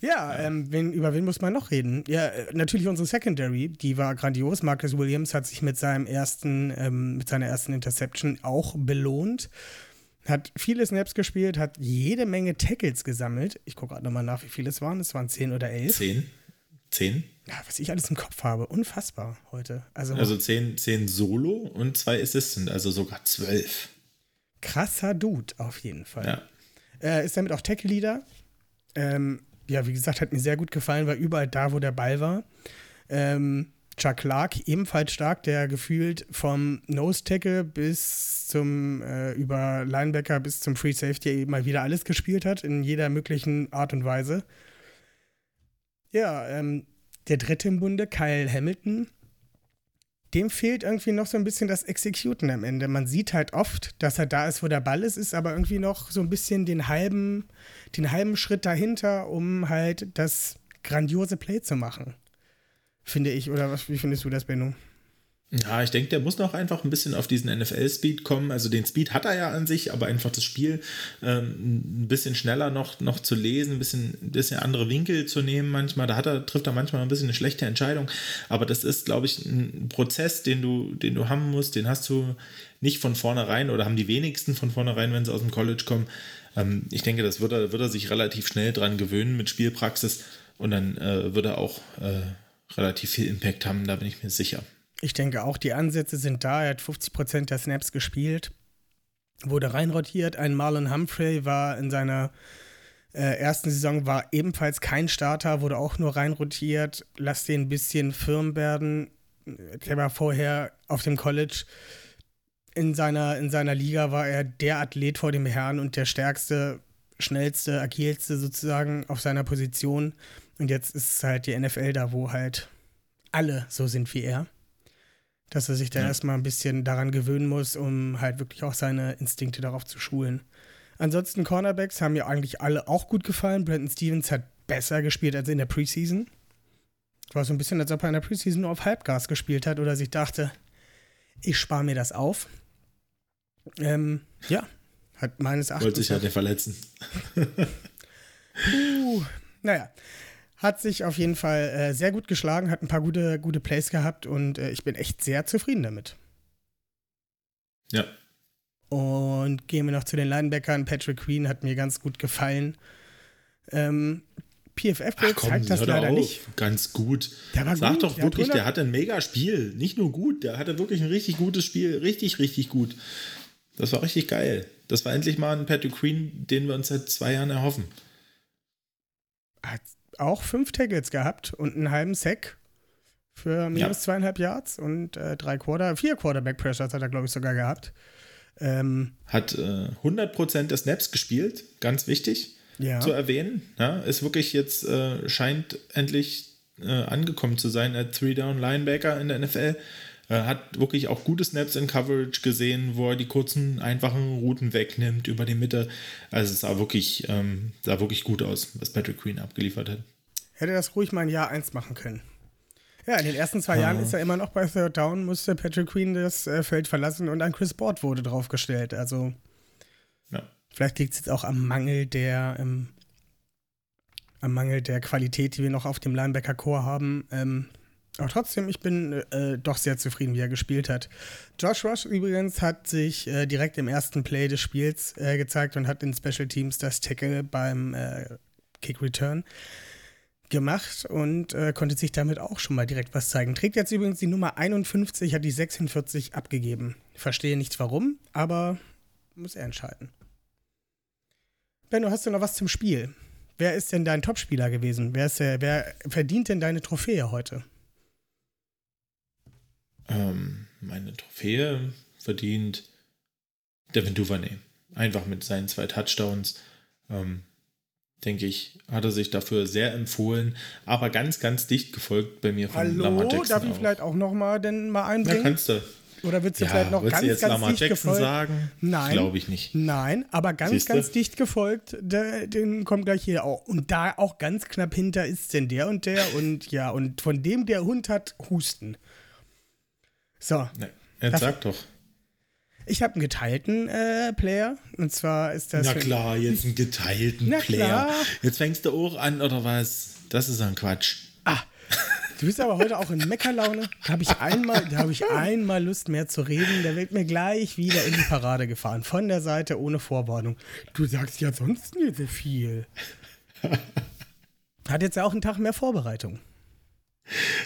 S1: ja, ähm, wen, über wen muss man noch reden? Ja, äh, natürlich unsere Secondary, die war grandios. Marcus Williams hat sich mit seinem ersten, ähm, mit seiner ersten Interception auch belohnt. Hat viele Snaps gespielt, hat jede Menge Tackles gesammelt. Ich gucke gerade nochmal nach, wie viele es waren. Es waren zehn oder elf.
S2: zehn. Zehn?
S1: Ja, was ich alles im Kopf habe. Unfassbar heute. Also,
S2: Also zehn, zehn Solo und zwei Assistant, also sogar zwölf.
S1: krasser Dude auf jeden Fall.
S2: Ja.
S1: Äh, ist damit auch Tackle-Leader. Ähm, ja, wie gesagt, hat mir sehr gut gefallen, war überall da, wo der Ball war. Ähm, Chuck Clark, ebenfalls stark, der gefühlt vom Nose-Tackle bis zum äh, über Linebacker bis zum Free Safety mal wieder alles gespielt hat, in jeder möglichen Art und Weise. Ja, ähm, der dritte im Bunde, Kyle Hamilton, dem fehlt irgendwie noch so ein bisschen das Executen am Ende. Man sieht halt oft, dass er da ist, wo der Ball ist, ist aber irgendwie noch so ein bisschen den halben, den halben Schritt dahinter, um halt das grandiose Play zu machen. Finde ich. Oder was, wie findest du das, Benno?
S2: Ja, ich denke, der muss noch einfach ein bisschen auf diesen NFL-Speed kommen. Also den Speed hat er ja an sich, aber einfach das Spiel ähm, ein bisschen schneller noch, noch zu lesen, ein bisschen, bisschen andere Winkel zu nehmen manchmal. Da hat er, trifft er manchmal ein bisschen eine schlechte Entscheidung. Aber das ist, glaube ich, ein Prozess, den du, den du haben musst. Den hast du nicht von vornherein oder haben die wenigsten von vornherein, wenn sie aus dem College kommen. Ähm, ich denke, das wird er, wird er sich relativ schnell dran gewöhnen mit Spielpraxis und dann äh, wird er auch äh, relativ viel Impact haben, da bin ich mir sicher.
S1: Ich denke auch, die Ansätze sind da. Er hat 50% der Snaps gespielt, wurde reinrotiert. Ein Marlon Humphrey war in seiner äh, ersten Saison war ebenfalls kein Starter, wurde auch nur reinrotiert. Lass den ein bisschen firm werden. Der war vorher auf dem College. In seiner, in seiner Liga war er der Athlet vor dem Herrn und der stärkste, schnellste, agilste sozusagen auf seiner Position. Und jetzt ist halt die NFL da, wo halt alle so sind wie er dass er sich da
S2: Ja.
S1: erstmal ein bisschen daran gewöhnen muss, um halt wirklich auch seine Instinkte darauf zu schulen. Ansonsten Cornerbacks haben mir eigentlich alle auch gut gefallen. Brandon Stevens hat besser gespielt als in der Preseason. War so ein bisschen, als ob er in der Preseason nur auf Halbgas gespielt hat oder sich dachte, ich spare mir das auf. Ähm, ja, hat meines
S2: Wollte
S1: Erachtens
S2: sich halt nicht verletzen.
S1: Puh, naja, hat sich auf jeden Fall äh, sehr gut geschlagen, hat ein paar gute, gute Plays gehabt und äh, ich bin echt sehr zufrieden damit.
S2: Ja.
S1: Und gehen wir noch zu den Linebackern. Patrick Queen hat mir ganz gut gefallen. Ähm, PFF
S2: Ach komm,
S1: zeigt das leider
S2: auf.
S1: nicht.
S2: Ganz gut.
S1: Der war
S2: Sag
S1: gut,
S2: doch
S1: der
S2: wirklich,
S1: 100
S2: der hatte ein mega Spiel. Nicht nur gut, der hatte wirklich ein richtig gutes Spiel. Richtig, richtig gut. Das war richtig geil. Das war endlich mal ein Patrick Queen, den wir uns seit zwei Jahren erhoffen.
S1: Hat auch fünf Tackles gehabt und einen halben Sack für minus
S2: Ja.
S1: zweieinhalb Yards und äh, drei Quarter, vier Quarterback-Pressures hat er, glaube ich, sogar gehabt. Ähm,
S2: Hat äh, 100% der Snaps gespielt, ganz wichtig
S1: ja.
S2: zu erwähnen. Ja, ist wirklich jetzt, äh, scheint endlich äh, angekommen zu sein als Three-Down-Linebacker in der NFL. Äh, hat wirklich auch gute Snaps in Coverage gesehen, wo er die kurzen, einfachen Routen wegnimmt über die Mitte. Also es sah wirklich, ähm, sah wirklich gut aus, was Patrick Queen abgeliefert hat.
S1: Hätte das ruhig mal ein Jahr eins machen können. Ja, in den ersten zwei Jahren ist er immer noch bei Third Down, musste Patrick Queen das äh, Feld verlassen und ein Chris Board wurde draufgestellt. Also
S2: Ja.
S1: vielleicht liegt es jetzt auch am Mangel der ähm, am Mangel der Qualität, die wir noch auf dem Linebacker-Core haben. Ähm, Aber trotzdem, ich bin äh, doch sehr zufrieden, wie er gespielt hat. Josh Rush übrigens hat sich äh, direkt im ersten Play des Spiels äh, gezeigt und hat in Special Teams das Tackle beim äh, Kick Return gemacht und äh, konnte sich damit auch schon mal direkt was zeigen. Trägt jetzt übrigens die Nummer 51, hat die 46 abgegeben. Verstehe nichts warum, aber muss er entscheiden. Benno, hast du noch was zum Spiel? Wer ist denn dein Topspieler gewesen? Wer, ist der, wer verdient denn deine Trophäe heute?
S2: Ähm, meine Trophäe verdient Devin Duvernay. Einfach mit seinen zwei Touchdowns. Ähm, denke ich, hat er sich dafür sehr empfohlen, aber ganz, ganz dicht gefolgt bei mir von
S1: Hallo,
S2: Lamar Jackson.
S1: darf ich
S2: auch.
S1: vielleicht auch noch mal denn mal
S2: Ja,
S1: einbringen?
S2: kannst du.
S1: Oder willst du
S2: Ja,
S1: vielleicht noch ganz,
S2: du jetzt
S1: ganz
S2: Lamar
S1: dicht
S2: Jackson
S1: gefolgt?
S2: sagen?
S1: Nein.
S2: Glaube ich nicht.
S1: Nein, aber ganz,
S2: Siehste?
S1: ganz dicht gefolgt, der, den kommt gleich hier auch. Und da auch ganz knapp hinter ist denn der und der und ja, und von dem der Hund hat Husten. So,
S2: Ne, jetzt sag doch.
S1: ich habe einen geteilten äh, Player und zwar ist das.
S2: Na klar, jetzt einen geteilten
S1: Na
S2: Player.
S1: klar.
S2: Jetzt fängst du auch an, oder was? Das ist ein Quatsch.
S1: Ah, du bist aber heute auch in Meckerlaune. Da habe ich einmal, da habe ich einmal Lust mehr zu reden. Der wird mir gleich wieder in die Parade gefahren. Von der Seite ohne Vorwarnung. Du sagst ja sonst nie so viel. Hat jetzt ja auch einen Tag mehr Vorbereitung.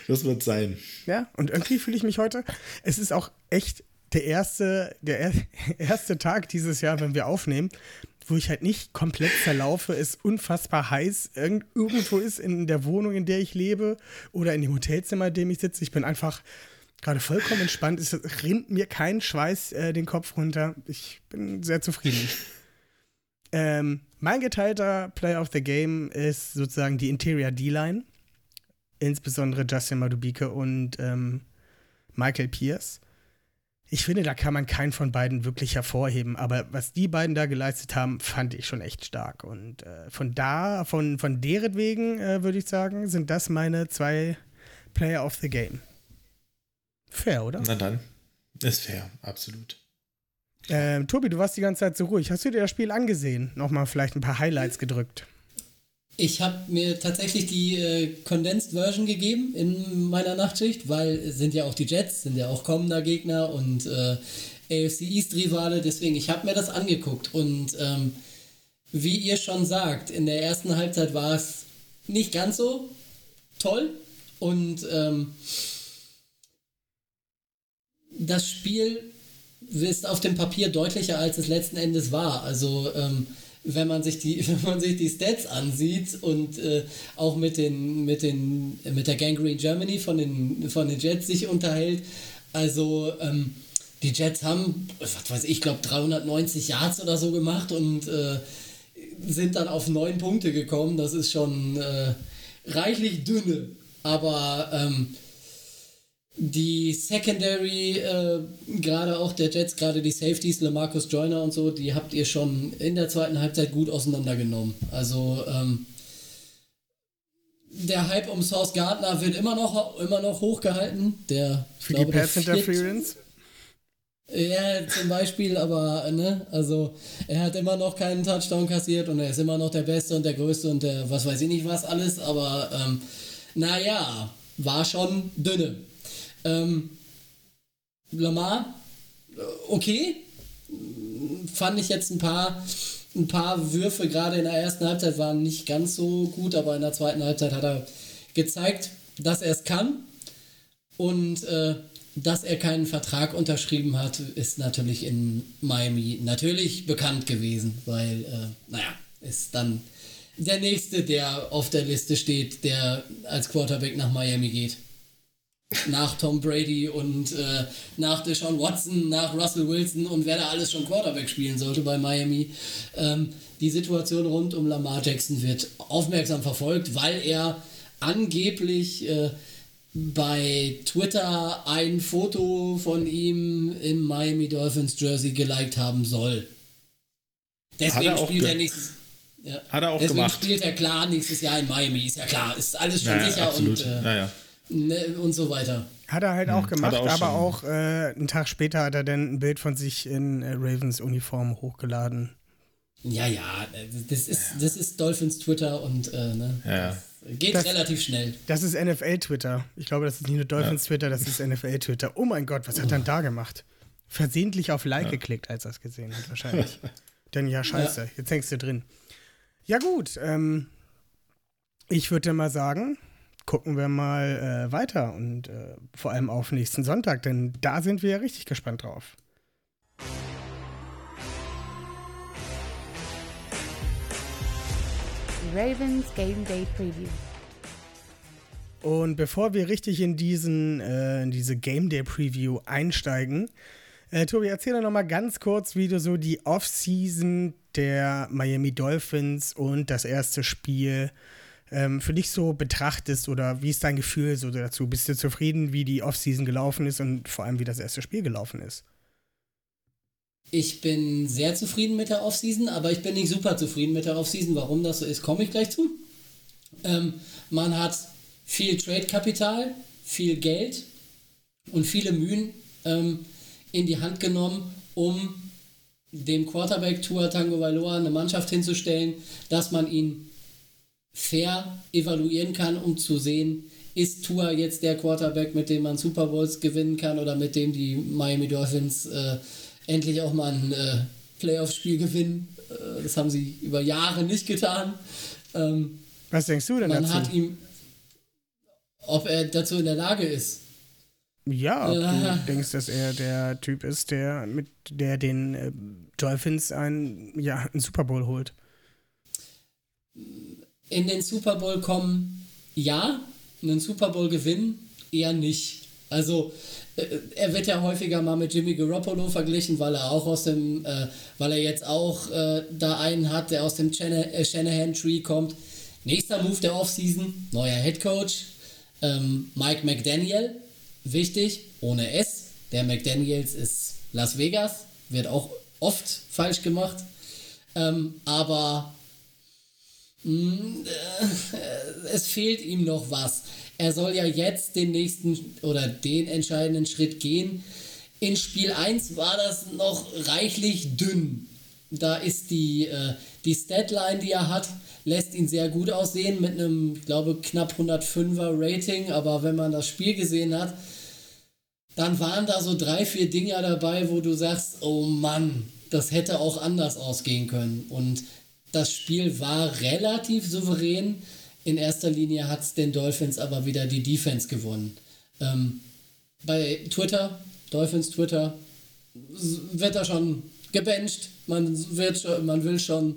S2: Das wird sein.
S1: Ja, und irgendwie fühle ich mich heute. Es ist auch echt der erste, der er- erste Tag dieses Jahr, wenn wir aufnehmen, wo ich halt nicht komplett verlaufe, es unfassbar heiß irgend, irgendwo ist in der Wohnung, in der ich lebe oder in dem Hotelzimmer, in dem ich sitze. Ich bin einfach gerade vollkommen entspannt. Es rinnt mir kein Schweiß äh, den Kopf runter. Ich bin sehr zufrieden. ähm, mein geteilter Player of the Game ist sozusagen die Interior D-Line insbesondere Justin Madubike und ähm, Michael Pierce. Ich finde, da kann man keinen von beiden wirklich hervorheben, aber was die beiden da geleistet haben, fand ich schon echt stark. Und äh, von da, von, von deren wegen, äh, würde ich sagen, sind das meine zwei Player of the Game. Fair, oder?
S2: Na dann. Ist fair, absolut.
S1: Ähm, Tobi, du warst die ganze Zeit so ruhig. Hast du dir das Spiel angesehen? Nochmal vielleicht ein paar Highlights gedrückt.
S3: Ich habe mir tatsächlich die äh, Condensed Version gegeben in meiner Nachtschicht, weil es sind ja auch die Jets, sind ja auch kommender Gegner und äh, AFC East Rivale, deswegen ich habe mir das angeguckt und ähm, wie ihr schon sagt, in der ersten Halbzeit war es nicht ganz so toll und ähm, das Spiel ist auf dem Papier deutlicher, als es letzten Endes war. Also ähm, wenn man sich die, wenn man sich die Stats ansieht und äh, auch mit den, mit den, mit der Gangrene Germany von den, von den Jets sich unterhält, also ähm, die Jets haben, was weiß ich, glaube 390 Yards oder so gemacht und äh, sind dann auf neun Punkte gekommen. Das ist schon äh, reichlich dünne. Aber ähm, die Secondary, äh, gerade auch der Jets, gerade die Safeties, LeMarcus Joyner und so, die habt ihr schon in der zweiten Halbzeit gut auseinandergenommen. Also ähm, der Hype um Source Gardner wird immer noch, immer noch hochgehalten. Der,
S1: Für
S3: glaube,
S1: die Pass Interference.
S3: ja, zum Beispiel, aber, ne, also er hat immer noch keinen Touchdown kassiert und er ist immer noch der Beste und der Größte und der, was weiß ich nicht was alles, aber, ähm, naja, war schon dünne. Ähm, Lamar, äh, okay, fand ich jetzt ein paar, ein paar Würfe gerade in der ersten Halbzeit waren nicht ganz so gut, aber in der zweiten Halbzeit hat er gezeigt, dass er es kann. Und äh, dass er keinen Vertrag unterschrieben hat, ist natürlich in Miami natürlich bekannt gewesen, weil, äh, naja, ist dann der nächste, der auf der Liste steht, der als Quarterback nach Miami geht. Nach Tom Brady und äh, nach Deshaun Watson, nach Russell Wilson und wer da alles schon Quarterback spielen sollte bei Miami. Ähm, die Situation rund um Lamar Jackson wird aufmerksam verfolgt, weil er angeblich äh, bei Twitter ein Foto von ihm im Miami Dolphins Jersey geliked haben soll. Deswegen
S2: Hat er auch
S3: spielt er nächstes ja.
S2: Hat er auch
S3: Deswegen
S2: gemacht.
S3: spielt er klar nächstes Jahr in Miami, ist ja klar, ist alles schon
S2: Naja,
S3: sicher
S2: absolut.
S3: und, äh,
S2: naja.
S3: Ne, und so weiter.
S1: Hat er halt auch gemacht,
S2: auch
S1: aber
S2: schon.
S1: auch äh, einen Tag später hat er dann ein Bild von sich in äh, Ravens Uniform hochgeladen.
S3: Ja, ja, das ist, das ist Dolphins Twitter und äh, ne,
S2: Ja, ja.
S3: Geht
S1: Das-
S3: relativ schnell.
S1: Das ist NFL-Twitter. Ich glaube, das ist nicht nur Dolphins-Twitter, das ist NFL-Twitter. Oh mein Gott, was hat er denn da gemacht? Versehentlich auf Like geklickt, als er es gesehen hat, wahrscheinlich. Denn ja, scheiße, jetzt hängst du drin. Ja, gut. Ähm, ich würde mal sagen, gucken wir mal äh, weiter und äh, vor allem auf nächsten Sonntag, denn da sind wir ja richtig gespannt drauf.
S4: Ravens Game Day Preview.
S1: Und bevor wir richtig in, diesen, äh, in diese Game Day Preview einsteigen, äh, Tobi, erzähl doch noch mal ganz kurz, wie du so die Offseason der Miami Dolphins und das erste Spiel ähm, für dich so betrachtest oder wie ist dein Gefühl so dazu? Bist du zufrieden, wie die Offseason gelaufen ist und vor allem, wie das erste Spiel gelaufen ist?
S3: Ich bin sehr zufrieden mit der Offseason, aber ich bin nicht super zufrieden mit der Offseason. Warum das so ist, komme ich gleich zu. Ähm, man hat viel Trade-Kapital, viel Geld und viele Mühen ähm, in die Hand genommen, um dem Quarterback Tua Tango Valoa eine Mannschaft hinzustellen, dass man ihn fair evaluieren kann, um zu sehen, ist Tua jetzt der Quarterback, mit dem man Super Bowls gewinnen kann oder mit dem die Miami Dolphins äh, endlich auch mal ein äh, Playoff-Spiel gewinnen. Äh, das haben sie über Jahre nicht getan. Ähm,
S1: Was denkst du denn
S3: man
S1: dazu?
S3: hat ihm, ob er dazu in der Lage ist.
S1: ja, ob
S3: Ja.
S1: du denkst, dass er der Typ ist, der mit der den äh, Dolphins ein, ja, einen Super Bowl holt.
S3: In den Super Bowl kommen, ja, einen Super Bowl gewinnen, eher nicht. Also äh, er wird ja häufiger mal mit Jimmy Garoppolo verglichen, weil er auch aus dem, äh, weil er jetzt auch äh, da einen hat, der aus dem äh, Shanahan Tree kommt. Nächster Move der Offseason, neuer Head Coach, ähm, Mike McDaniel, wichtig, ohne S. Der McDaniels ist Las Vegas, wird auch oft falsch gemacht. Ähm, aber es fehlt ihm noch was. Er soll ja jetzt den nächsten oder den entscheidenden Schritt gehen. In Spiel 1 war das noch reichlich dünn. Da ist die, äh, die Statline, die er hat, lässt ihn sehr gut aussehen mit einem, ich glaube, knapp 105er Rating. Aber wenn man das Spiel gesehen hat, dann waren da so drei, vier Dinger dabei, wo du sagst, oh Mann, das hätte auch anders ausgehen können. Und das Spiel war relativ souverän. In erster Linie hat es den Dolphins aber wieder die Defense gewonnen. Ähm, bei Twitter, Dolphins Twitter, wird da schon gebencht. Man, wird schon, man will schon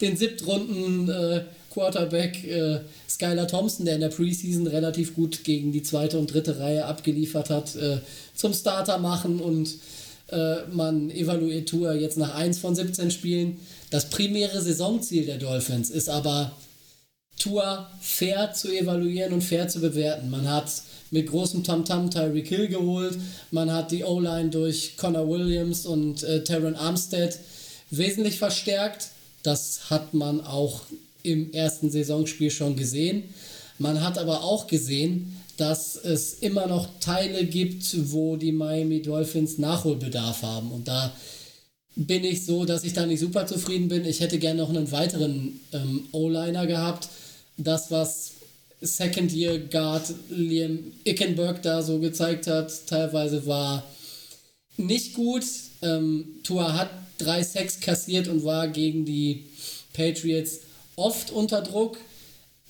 S3: den siebtrunden äh, Quarterback äh, Skylar Thompson, der in der Preseason relativ gut gegen die zweite und dritte Reihe abgeliefert hat, äh, zum Starter machen und äh, man evaluiert Tour jetzt nach 1 von 17 Spielen. Das primäre Saisonziel der Dolphins ist aber Tour fair zu evaluieren und fair zu bewerten. Man hat mit großem Tamtam Tyreek Hill geholt, man hat die O-Line durch Connor Williams und äh, Terran Armstead wesentlich verstärkt. Das hat man auch im ersten Saisonspiel schon gesehen. Man hat aber auch gesehen, dass es immer noch Teile gibt, wo die Miami Dolphins Nachholbedarf haben. Und da bin ich so, dass ich da nicht super zufrieden bin. Ich hätte gerne noch einen weiteren ähm, O-Liner gehabt. Das, was Second Year Guard Liam Ickenberg da so gezeigt hat, teilweise war nicht gut. Ähm, Tua hat drei Sacks kassiert und war gegen die Patriots oft unter Druck.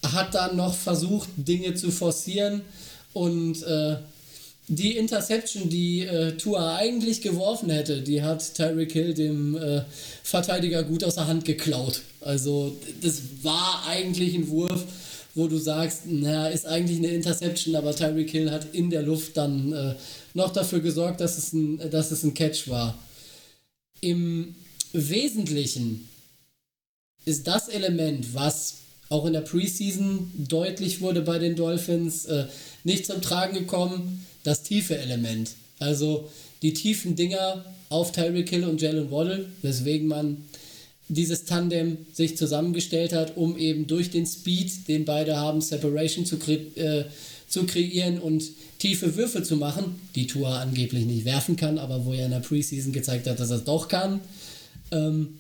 S3: Hat dann noch versucht, Dinge zu forcieren und äh, die Interception, die äh, Tua eigentlich geworfen hätte, die hat Tyreek Hill dem äh, Verteidiger gut aus der Hand geklaut. Also das war eigentlich ein Wurf, wo du sagst, na, ist eigentlich eine Interception, aber Tyreek Hill hat in der Luft dann äh, noch dafür gesorgt, dass es, ein, dass es ein Catch war. Im Wesentlichen ist das Element, was auch in der Preseason deutlich wurde bei den Dolphins, äh, nicht zum Tragen gekommen, das tiefe Element. Also die tiefen Dinger auf Tyreek Hill und Jalen Waddle, weswegen man dieses Tandem sich zusammengestellt hat, um eben durch den Speed, den beide haben, Separation zu, kre äh, zu kreieren und tiefe Würfe zu machen, die Tua angeblich nicht werfen kann, aber wo er in der Preseason gezeigt hat, dass er es doch kann, ähm,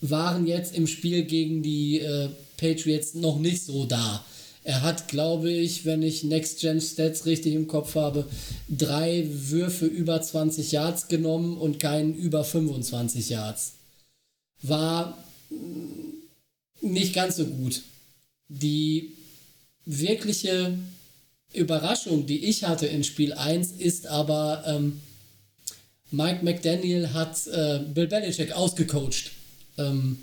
S3: waren jetzt im Spiel gegen die äh, Patriots noch nicht so da. Er hat, glaube ich, wenn ich Next Gen Stats richtig im Kopf habe, drei Würfe über 20 Yards genommen und keinen über 25 Yards. War nicht ganz so gut. Die wirkliche Überraschung, die ich hatte in Spiel 1, ist aber, ähm, Mike McDaniel hat äh, Bill Belichick ausgecoacht. Ähm,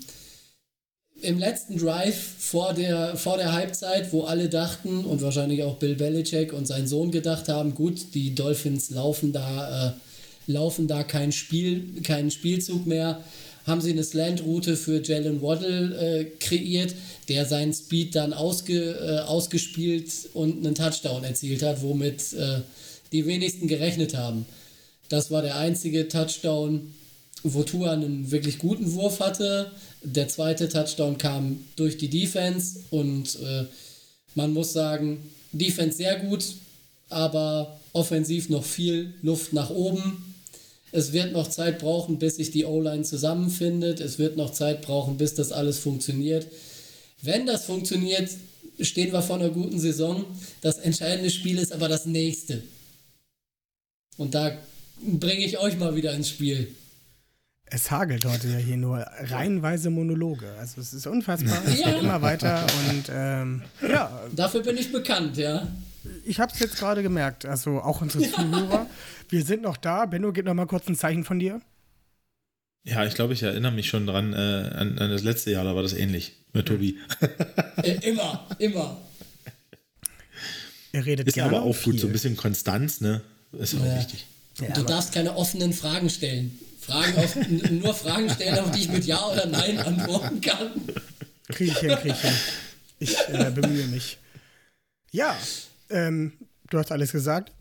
S3: Im letzten Drive vor der, vor der Halbzeit, wo alle dachten und wahrscheinlich auch Bill Belichick und sein Sohn gedacht haben, gut, die Dolphins laufen da, äh, laufen da kein Spiel, keinen Spielzug mehr, haben sie eine Slant-Route für Jalen Waddle äh, kreiert, der seinen Speed dann ausge, äh, ausgespielt und einen Touchdown erzielt hat, womit äh, die wenigsten gerechnet haben. Das war der einzige Touchdown, wo Tua einen wirklich guten Wurf hatte. Der zweite Touchdown kam durch die Defense und äh, man muss sagen, Defense sehr gut, aber offensiv noch viel Luft nach oben. Es wird noch Zeit brauchen, bis sich die O-Line zusammenfindet. Es wird noch Zeit brauchen, bis das alles funktioniert. Wenn das funktioniert, stehen wir vor einer guten Saison. Das entscheidende Spiel ist aber das nächste. Und da bringe ich euch mal wieder ins Spiel.
S1: Es hagelt heute ja hier nur reihenweise Monologe. Also es ist unfassbar. Es geht immer weiter und ähm, ja.
S3: Dafür bin ich bekannt, ja.
S1: Ich habe es jetzt gerade gemerkt. Also auch unsere Zuhörer. Wir sind noch da. Benno, gib noch mal kurz ein Zeichen von dir.
S2: Ja, ich glaube, ich erinnere mich schon dran, äh, an, an, das letzte Jahr, da war das ähnlich mit Tobi.
S3: Äh, immer, immer.
S1: Er redet
S2: Ist
S1: gerne
S2: aber auch
S1: viel.
S2: gut, so ein bisschen Konstanz, ne? Ist auch
S3: Ja.
S2: wichtig.
S1: Ja,
S3: du darfst keine offenen Fragen stellen. Fragen auf, nur Fragen stellen, auf die ich mit Ja oder Nein antworten kann.
S1: Krieg ich hin, krieg ich hin. Ich äh, bemühe mich. Ja, ähm, du hast alles gesagt.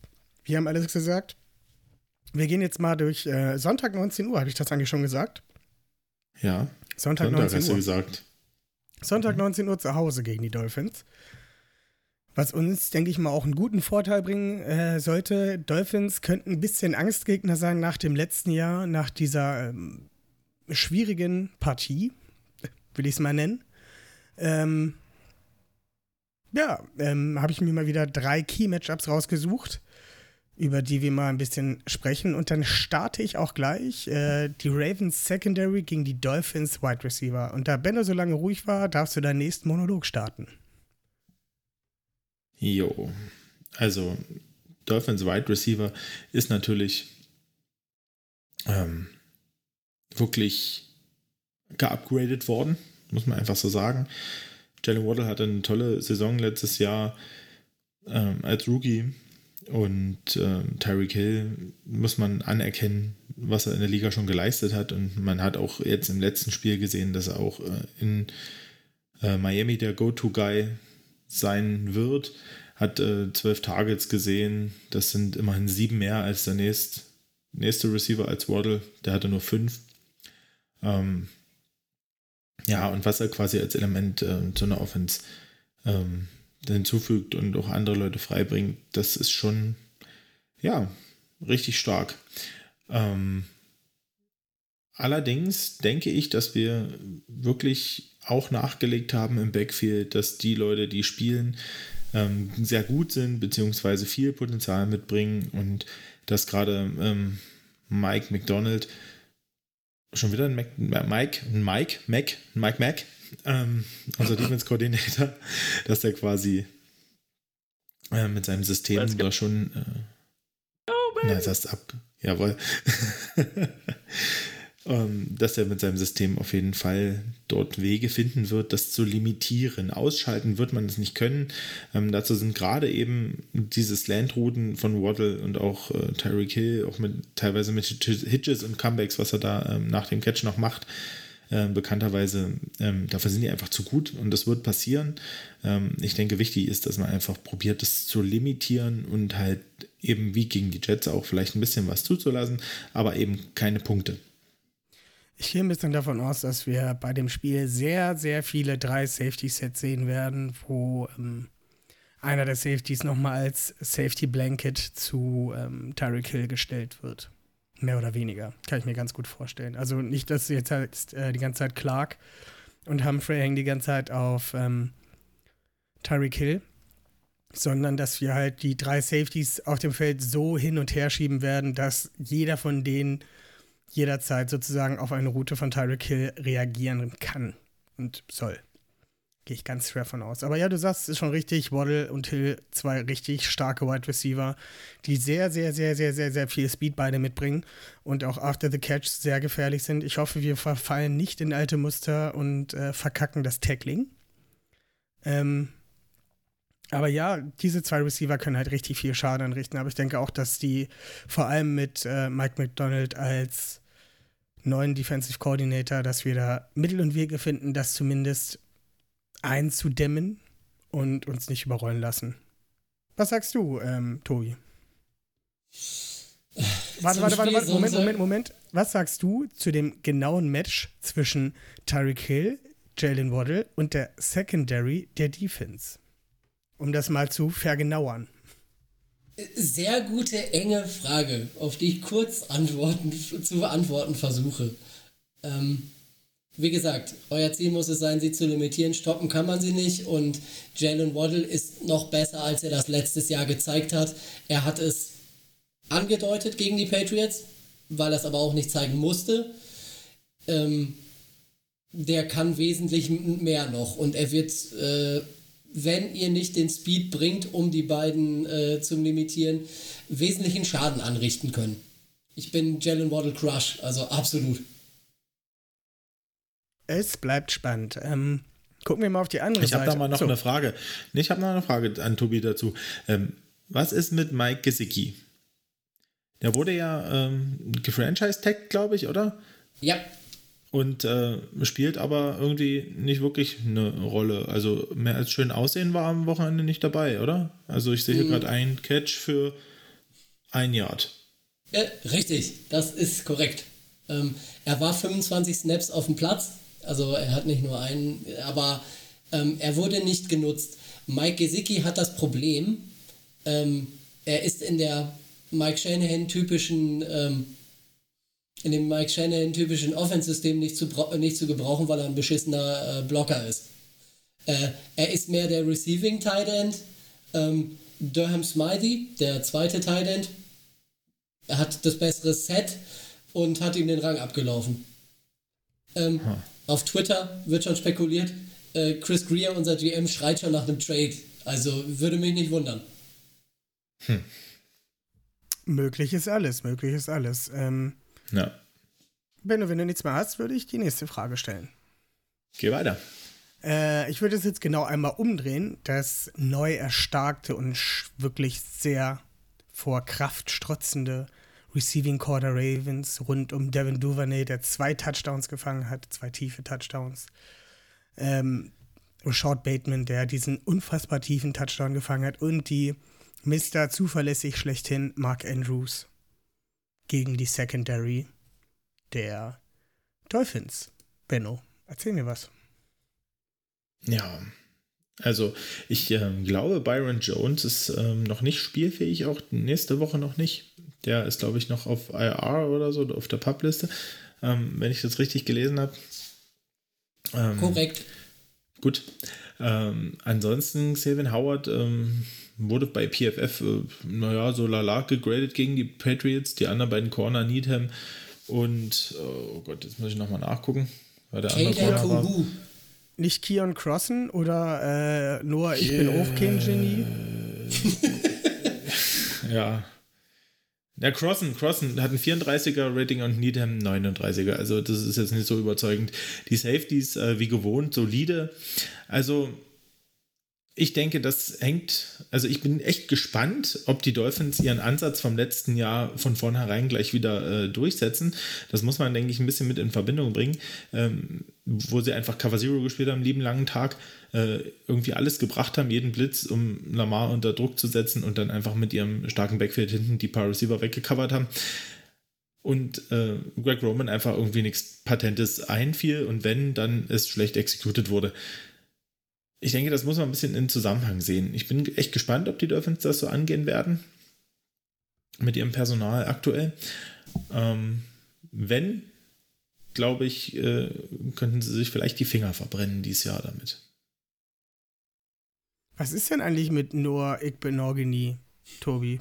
S1: Wir haben alles gesagt. Wir gehen jetzt mal durch äh, Sonntag 19 Uhr, habe ich das eigentlich schon gesagt?
S2: Ja,
S1: Sonntag,
S2: Sonntag
S1: 19
S2: hast du
S1: Uhr.
S2: gesagt.
S1: Sonntag 19 Uhr zu Hause gegen die Dolphins. Was uns, denke ich mal, auch einen guten Vorteil bringen äh, sollte. Dolphins könnten ein bisschen Angstgegner sein nach dem letzten Jahr, nach dieser ähm, schwierigen Partie, will ich es mal nennen. Ähm, ja, ähm, habe ich mir mal wieder drei Key-Matchups rausgesucht, über die wir mal ein bisschen sprechen. Und dann starte ich auch gleich äh, die Ravens Secondary gegen die Dolphins Wide Receiver. Und da Benno so lange ruhig war, darfst du deinen nächsten Monolog starten.
S2: Jo. Also, Dolphins Wide Receiver ist natürlich ähm, wirklich geupgradet worden, muss man einfach so sagen. Jalen Waddle hatte eine tolle Saison letztes Jahr ähm, als Rookie und ähm, Tyreek Hill muss man anerkennen, was er in der Liga schon geleistet hat und man hat auch jetzt im letzten Spiel gesehen, dass er auch äh, in äh, Miami der Go-To-Guy sein wird. Hat äh, zwölf Targets gesehen. Das sind immerhin sieben mehr als der nächst, nächste Receiver als Waddle. Der hatte nur fünf. Ähm, ja, und was er quasi als Element ähm, zu einer Offense ähm, hinzufügt und auch andere Leute freibringt, das ist schon, ja, richtig stark. Ähm, allerdings denke ich, dass wir wirklich auch nachgelegt haben im Backfield, dass die Leute, die spielen, ähm, sehr gut sind, beziehungsweise viel Potenzial mitbringen und dass gerade ähm, Mike McDonald schon wieder ein Mac, Mike, ein Mike, Mac, ein Mike Mac, ähm, unser Defense Coordinator, dass der quasi äh, mit seinem System
S5: Let's
S2: da schon äh, na, das ab, jawohl, dass er mit seinem System auf jeden Fall dort Wege finden wird, das zu limitieren. Ausschalten wird man es nicht können. Ähm, dazu sind gerade eben diese Slant-Routen von Waddle und auch äh, Tyreek Hill, auch mit teilweise mit Hitches und Comebacks, was er da ähm, nach dem Catch noch macht, ähm, bekannterweise, ähm, dafür sind die einfach zu gut und das wird passieren. Ähm, ich denke, wichtig ist, dass man einfach probiert, das zu limitieren und halt eben wie gegen die Jets auch vielleicht ein bisschen was zuzulassen, aber eben keine Punkte.
S1: Ich gehe ein bisschen davon aus, dass wir bei dem Spiel sehr, sehr viele drei Safety-Sets sehen werden, wo ähm, einer der Safeties nochmal als Safety Blanket zu ähm, Tyreek Hill gestellt wird. Mehr oder weniger. Kann ich mir ganz gut vorstellen. Also nicht, dass jetzt halt äh, die ganze Zeit Clark und Humphrey hängen die ganze Zeit auf ähm, Tyreek Hill, sondern dass wir halt die drei Safeties auf dem Feld so hin und her schieben werden, dass jeder von denen jederzeit sozusagen auf eine Route von Tyreek Hill reagieren kann und soll. Gehe ich ganz schwer von aus. Aber ja, du sagst, es ist schon richtig. Waddle und Hill, zwei richtig starke Wide Receiver, die sehr, sehr, sehr, sehr, sehr, sehr viel Speed beide mitbringen und auch after the catch sehr gefährlich sind. Ich hoffe, wir verfallen nicht in alte Muster und äh, verkacken das Tackling. Ähm, aber ja, diese zwei Receiver können halt richtig viel Schaden anrichten. Aber ich denke auch, dass die vor allem mit äh, Mike McDonald als neuen Defensive Coordinator, dass wir da Mittel und Wege finden, das zumindest einzudämmen und uns nicht überrollen lassen. Was sagst du, ähm, Tobi? Warte, warte, warte, warte, Moment, Moment, Moment. Was sagst du zu dem genauen Match zwischen Tyreek Hill, Jalen Waddle und der Secondary der Defense? Um das mal zu vergenauern.
S3: Sehr gute, enge Frage, auf die ich kurz antworten, zu beantworten versuche. Ähm, wie gesagt, euer Ziel muss es sein, sie zu limitieren. Stoppen kann man sie nicht. Und Jalen Waddle ist noch besser, als er das letztes Jahr gezeigt hat. Er hat es angedeutet gegen die Patriots, weil er es aber auch nicht zeigen musste. Ähm, der kann wesentlich mehr noch. Und er wird, äh, wenn ihr nicht den Speed bringt, um die beiden äh, zu limitieren, wesentlichen Schaden anrichten können. Ich bin Jalen Waddle Crush, also absolut.
S1: Es bleibt spannend. Ähm, gucken wir mal auf die andere
S2: ich
S1: Seite.
S2: Ich habe da mal noch so. eine Frage. Nee, ich habe noch eine Frage an Tobi dazu. Ähm, was ist mit Mike Gesicki? Der wurde ja ähm, gefranchise-tagged, glaube ich, oder?
S3: Ja.
S2: Und äh, spielt aber irgendwie nicht wirklich eine Rolle. Also mehr als schön aussehen war am Wochenende nicht dabei, oder? Also ich sehe hier mhm. gerade einen Catch für ein Yard.
S3: Ja, richtig, das ist korrekt. Ähm, er war 25 Snaps auf dem Platz, also er hat nicht nur einen, aber ähm, er wurde nicht genutzt. Mike Gesicki hat das Problem, ähm, er ist in der Mike Shanahan typischen ähm, in dem Mike Shanahan typischen Offense-System nicht zu, nicht zu gebrauchen, weil er ein beschissener äh, Blocker ist. Äh, er ist mehr der Receiving Tight End. Ähm, Durham Smythe, der zweite Tight End, er hat das bessere Set und hat ihm den Rang abgelaufen. Ähm, hm. Auf Twitter wird schon spekuliert, äh, Chris Greer, unser GM, schreit schon nach einem Trade. Also würde mich nicht wundern.
S1: Hm. Möglich ist alles, möglich ist alles. Ähm,
S2: ja.
S1: Benno, wenn du nichts mehr hast, würde ich die nächste Frage stellen.
S2: Geh weiter.
S1: Äh, ich würde es jetzt genau einmal umdrehen. Das neu erstarkte und wirklich sehr vor Kraft strotzende Receiving Core der Ravens rund um Devin Duvernay, der zwei Touchdowns gefangen hat, zwei tiefe Touchdowns. Ähm, Rashad Bateman, der diesen unfassbar tiefen Touchdown gefangen hat und die Mr. zuverlässig schlechthin Mark Andrews gegen die Secondary der Dolphins. Benno, erzähl mir was.
S2: Ja, also ich ähm, glaube, Byron Jones ist ähm, noch nicht spielfähig, auch nächste Woche noch nicht. Der ist, glaube ich, noch auf IR oder so, auf der Publiste, ähm, wenn ich das richtig gelesen habe.
S3: Ähm, Korrekt.
S2: Gut. Ähm, ansonsten, Selvin Howard ähm, wurde bei PFF, äh, naja, so lala gegradet gegen die Patriots. Die anderen beiden Corner, Needham und, oh Gott, jetzt muss ich nochmal nachgucken. Weil der andere Corner war.
S1: Nicht Kion Crossen oder äh, Noah, ich yeah. bin auch kein Genie?
S2: ja. Ja, Crossen, Crossen hat ein 34er Rating und Needham 39er. Also das ist jetzt nicht so überzeugend. Die Safeties äh, wie gewohnt solide. Also ich denke, das hängt, also ich bin echt gespannt, ob die Dolphins ihren Ansatz vom letzten Jahr von vornherein gleich wieder äh, durchsetzen. Das muss man, denke ich, ein bisschen mit in Verbindung bringen, ähm, wo sie einfach Cover Zero gespielt haben, lieben langen Tag, äh, irgendwie alles gebracht haben, jeden Blitz, um Lamar unter Druck zu setzen und dann einfach mit ihrem starken Backfield hinten die paar Receiver weggecovert haben. Und äh, Greg Roman einfach irgendwie nichts Patentes einfiel und wenn, dann es schlecht executed wurde ich denke, das muss man ein bisschen in Zusammenhang sehen. Ich bin echt gespannt, ob die Dolphins das so angehen werden. Mit ihrem Personal aktuell. Ähm, wenn, glaube ich, äh, könnten sie sich vielleicht die Finger verbrennen dieses Jahr damit.
S1: Was ist denn eigentlich mit Noah Igbenogany, Tobi?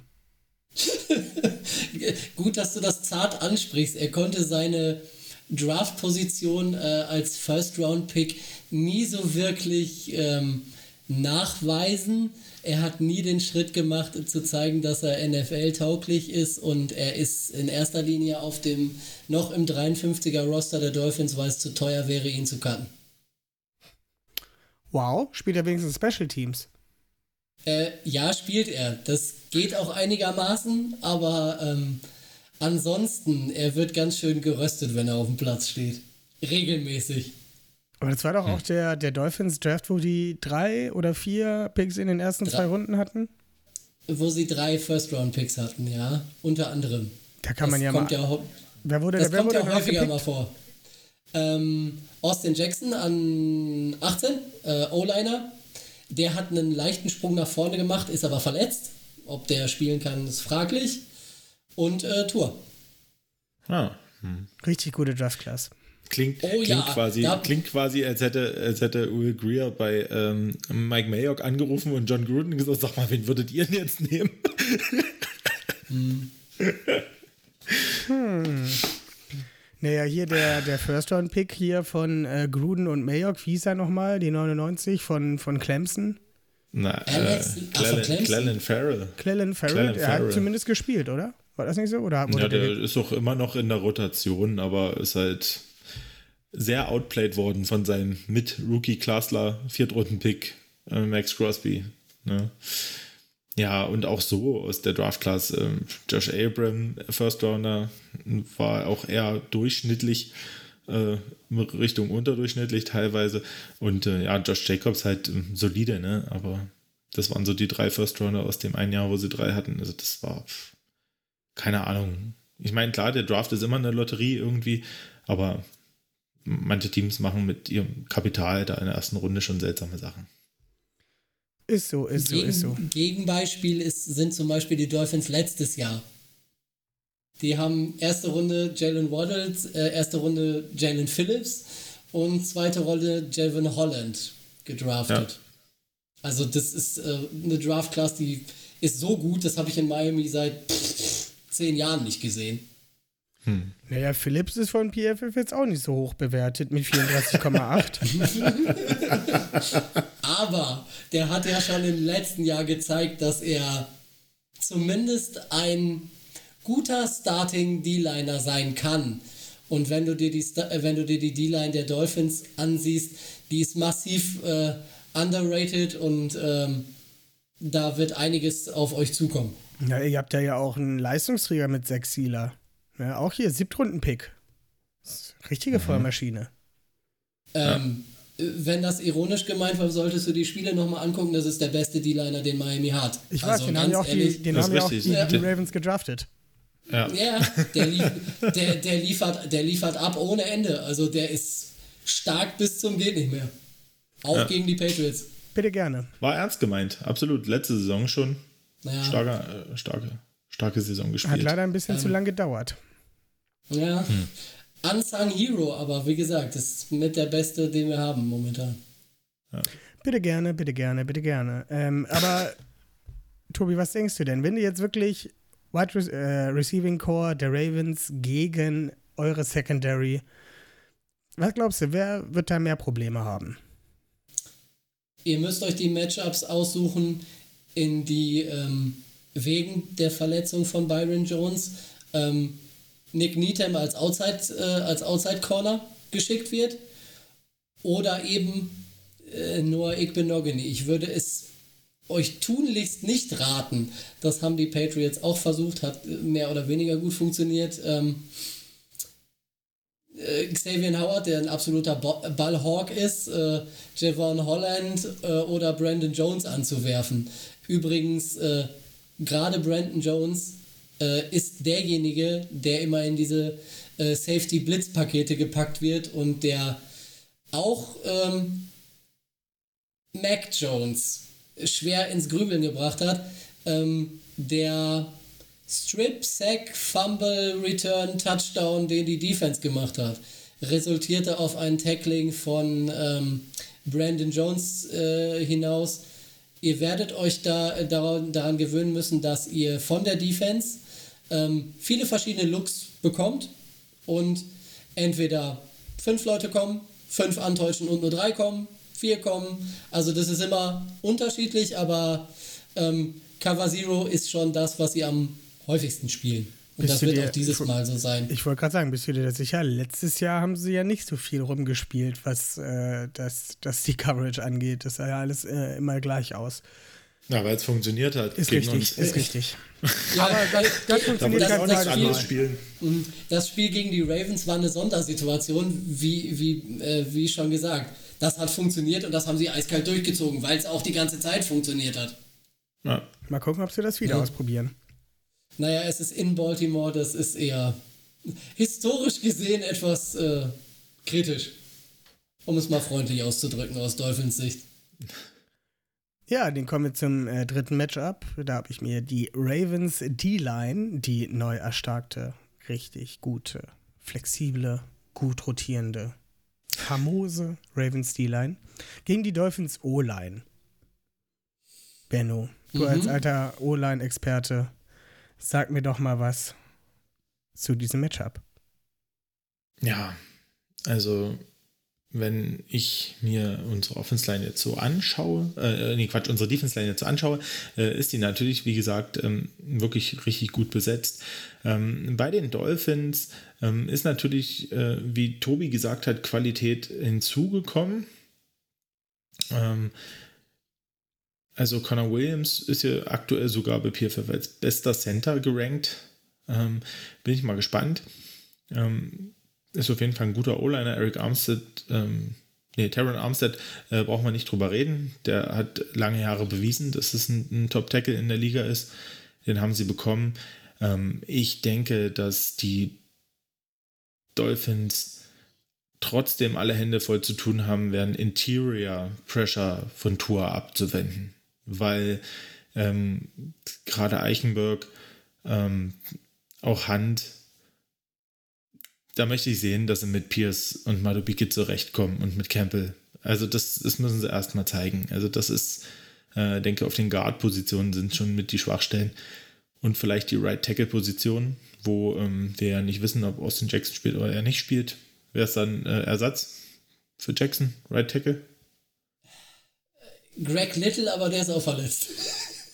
S3: Gut, dass du das zart ansprichst. Er konnte seine Draft-Position äh, als First-Round-Pick nie so wirklich ähm, nachweisen. Er hat nie den Schritt gemacht, zu zeigen, dass er NFL-tauglich ist und er ist in erster Linie auf dem noch im 53er Roster der Dolphins, weil es zu teuer wäre, ihn zu cutten.
S1: Wow, spielt er wenigstens Special Teams?
S3: Äh, ja, spielt er. Das geht auch einigermaßen, aber ähm, ansonsten, er wird ganz schön geröstet, wenn er auf dem Platz steht. Regelmäßig.
S1: Aber das war doch auch der, der Dolphins Draft, wo die drei oder vier Picks in den ersten
S3: Drei.
S1: zwei Runden hatten.
S3: Wo sie drei First-Round-Picks hatten, ja. Unter anderem.
S1: Da kann man
S3: das
S1: ja mal.
S3: kommt ja, hau-
S1: wer wurde,
S3: das
S1: wer
S3: kommt
S1: wurde
S3: ja häufiger
S1: aufgepickt?
S3: mal vor. Ähm, Austin Jackson an 18, äh, O-Liner. Der hat einen leichten Sprung nach vorne gemacht, ist aber verletzt. Ob der spielen kann, ist fraglich. Und äh, Tour.
S2: Ah.
S1: Richtig gute Draft-Class.
S2: Klingt,
S3: Oh
S2: klingt,
S3: ja,
S2: quasi,
S3: da-
S2: klingt quasi, als hätte, als hätte Will Greer bei ähm, Mike Mayock angerufen und John Gruden gesagt, sag mal, wen würdet ihr denn jetzt nehmen?
S1: Naja, hier der, der First-Round-Pick hier von äh, Gruden und Mayock, wie hieß er nochmal? Die 99 von, von Clemson.
S2: Na,
S3: Alex-
S2: äh,
S3: von
S2: Clellan,
S3: Clemson?
S2: Clellan Farrell.
S1: Clellan Farrell,
S2: Clellan
S1: der
S2: Farrell.
S1: hat zumindest gespielt, oder? War das nicht so? Oder
S2: Ja,
S1: der,
S2: der ist auch immer noch in der Rotation, aber ist halt sehr outplayed worden von seinem Mit-Rookie-Klassler, Viertrunden-Pick, äh, Max Crosby. Ne? Ja, und auch so aus der Draft-Class. Ähm, Josh Abram, First Rounder, war auch eher durchschnittlich, äh, Richtung unterdurchschnittlich teilweise. Und äh, ja, Josh Jacobs halt ähm, solide, ne? Aber das waren so die drei First Rounder aus dem einen Jahr, wo sie drei hatten. Also das war pff, keine Ahnung. Ich meine, klar, der Draft ist immer eine Lotterie irgendwie, aber manche Teams machen mit ihrem Kapital da in der ersten Runde schon seltsame Sachen.
S1: ist so, ist so, ist so.
S3: Gegen, Gegenbeispiel ist, sind zum Beispiel die Dolphins letztes Jahr. Die haben erste Runde Jalen Waddles, äh, erste Runde Jalen Phillips und zweite Runde Jelvin Holland gedraftet. Also das ist äh, eine Draft-Class, die ist so gut, das habe ich in Miami seit pff, zehn Jahren nicht gesehen.
S1: Naja, Phillips ist von PFF jetzt auch nicht so hoch bewertet mit 34,8.
S3: Aber der hat ja schon im letzten Jahr gezeigt, dass er zumindest ein guter Starting D-Liner sein kann. Und wenn du dir die, äh, wenn du dir die D-Line der Dolphins ansiehst, die ist massiv äh, underrated und ähm, da wird einiges auf euch zukommen.
S1: Ja, ihr habt da ja auch einen Leistungsträger mit sechs Sealer. Ja, auch hier, Siebtrunden-Pick. Richtige Vollmaschine.
S3: Ähm, äh, Wenn das ironisch gemeint war, solltest du die Spiele nochmal angucken. Das ist der beste D-Liner, den Miami hat.
S1: Ich weiß,
S3: Also
S1: den haben ja auch,
S3: ganz
S1: die,
S3: ehrlich,
S1: den haben ja auch die, die
S2: Ja.
S1: Ravens gedraftet.
S2: Ja.
S3: Ja, der, lief, der, der, liefert, der liefert ab ohne Ende. Also der ist stark bis zum geht nicht mehr. Auch
S2: Ja.
S3: gegen die Patriots.
S1: Bitte gerne.
S2: War ernst gemeint, absolut. Letzte Saison schon.
S3: Naja,
S2: Starke, äh, starke, starke Saison
S1: Hat
S2: gespielt.
S1: leider ein bisschen zu lang gedauert.
S3: ja. Unsung Hero, aber wie gesagt, das ist mit der beste, den wir haben momentan.
S1: Bitte gerne, bitte gerne, bitte gerne. Ähm, aber, Tobi, was denkst du denn? Wenn du jetzt wirklich Wide Re äh, Receiving Core der Ravens gegen eure Secondary, was glaubst du, wer wird da mehr Probleme haben?
S3: Ihr müsst euch die Matchups aussuchen, in die ähm, wegen der Verletzung von Byron Jones ähm, Nick Needham als Outside, äh, als Outside Corner geschickt wird oder eben äh, Noah Igbenogany. Ich würde es euch tunlichst nicht raten. Das haben die Patriots auch versucht, hat mehr oder weniger gut funktioniert. Ähm, äh, Xavier Howard, der ein absoluter Ballhawk ist, äh, Javon Holland äh, oder Brandon Jones anzuwerfen. Übrigens, äh, gerade Brandon Jones äh, ist derjenige, der immer in diese äh, Safety-Blitz-Pakete gepackt wird und der auch ähm, Mac Jones schwer ins Grübeln gebracht hat. Ähm, der Strip, Sack, Fumble, Return, Touchdown, den die Defense gemacht hat, resultierte auf ein Tackling von ähm, Brandon Jones äh, hinaus. Ihr werdet euch da, daran, daran gewöhnen müssen, dass ihr von der Defense ähm, viele verschiedene Looks bekommt und entweder fünf Leute kommen, fünf antäuschen und nur drei kommen, vier kommen. Also das ist immer unterschiedlich, aber ähm, Cover Zero ist schon das, was sie am häufigsten spielen. Und das wird
S1: dir-
S3: auch dieses
S1: ich-
S3: Mal so sein.
S1: Ich wollte gerade sagen, bist du dir da sicher? Letztes Jahr haben sie ja nicht so viel rumgespielt, was äh, das, das die Coverage angeht. Das sah ja alles äh, immer gleich aus.
S2: Ja, weil es funktioniert hat.
S1: Ist
S2: gegen
S1: richtig,
S2: uns.
S1: ist richtig.
S3: Ja, weil
S1: das
S2: Da
S1: funktioniert
S3: das-
S2: auch
S1: ganz
S3: das Spiel-
S2: spielen.
S3: Das Spiel gegen die Ravens war eine Sondersituation, wie, wie, äh, wie schon gesagt. Das hat funktioniert und das haben sie eiskalt durchgezogen, weil es auch die ganze Zeit funktioniert hat.
S2: Ja.
S1: Mal gucken, ob sie das wieder
S3: Ja.
S1: ausprobieren.
S3: Naja, es ist in Baltimore, das ist eher historisch gesehen etwas äh, kritisch. Um es mal freundlich auszudrücken aus Dolphins Sicht.
S1: Ja, den kommen wir zum äh, dritten Matchup. Da habe ich mir die Ravens D-Line, die neu erstarkte, richtig gute, flexible, gut rotierende, famose Ravens D-Line, gegen die Dolphins O-Line. Benno, du
S3: Mhm.
S1: als alter O-Line-Experte, sag mir doch mal was zu diesem Matchup.
S2: Ja, also wenn ich mir unsere Offense-Line jetzt so anschaue, äh, nee, Quatsch, unsere Defense-Line jetzt so anschaue, äh, ist die natürlich, wie gesagt, ähm, wirklich richtig gut besetzt. Ähm, bei den Dolphins ähm, ist natürlich, äh, wie Tobi gesagt hat, Qualität hinzugekommen. Ähm, also Connor Williams ist ja aktuell sogar bei PFF als bester Center gerankt. Ähm, bin ich mal gespannt. Ähm, ist auf jeden Fall ein guter O-Liner. Eric Armstead, ähm, nee, Taron Armstead äh, braucht man nicht drüber reden. Der hat lange Jahre bewiesen, dass es ein, ein Top-Tackle in der Liga ist. Den haben sie bekommen. Ähm, ich denke, dass die Dolphins trotzdem alle Hände voll zu tun haben werden, Interior Pressure von Tour abzuwenden. Weil ähm, gerade Eichenberg, ähm, auch Hand, da möchte ich sehen, dass sie mit Pierce und Madubike zurechtkommen und mit Campbell. Also das, das müssen sie erstmal zeigen. Also das ist, äh, denke auf den Guard-Positionen sind schon mit die Schwachstellen. Und vielleicht die Right-Tackle-Position, wo ähm, wir ja nicht wissen, ob Austin Jackson spielt oder er nicht spielt. Wer ist dann äh, Ersatz für Jackson? Right Tackle?
S3: Greg Little, aber der ist auch verletzt.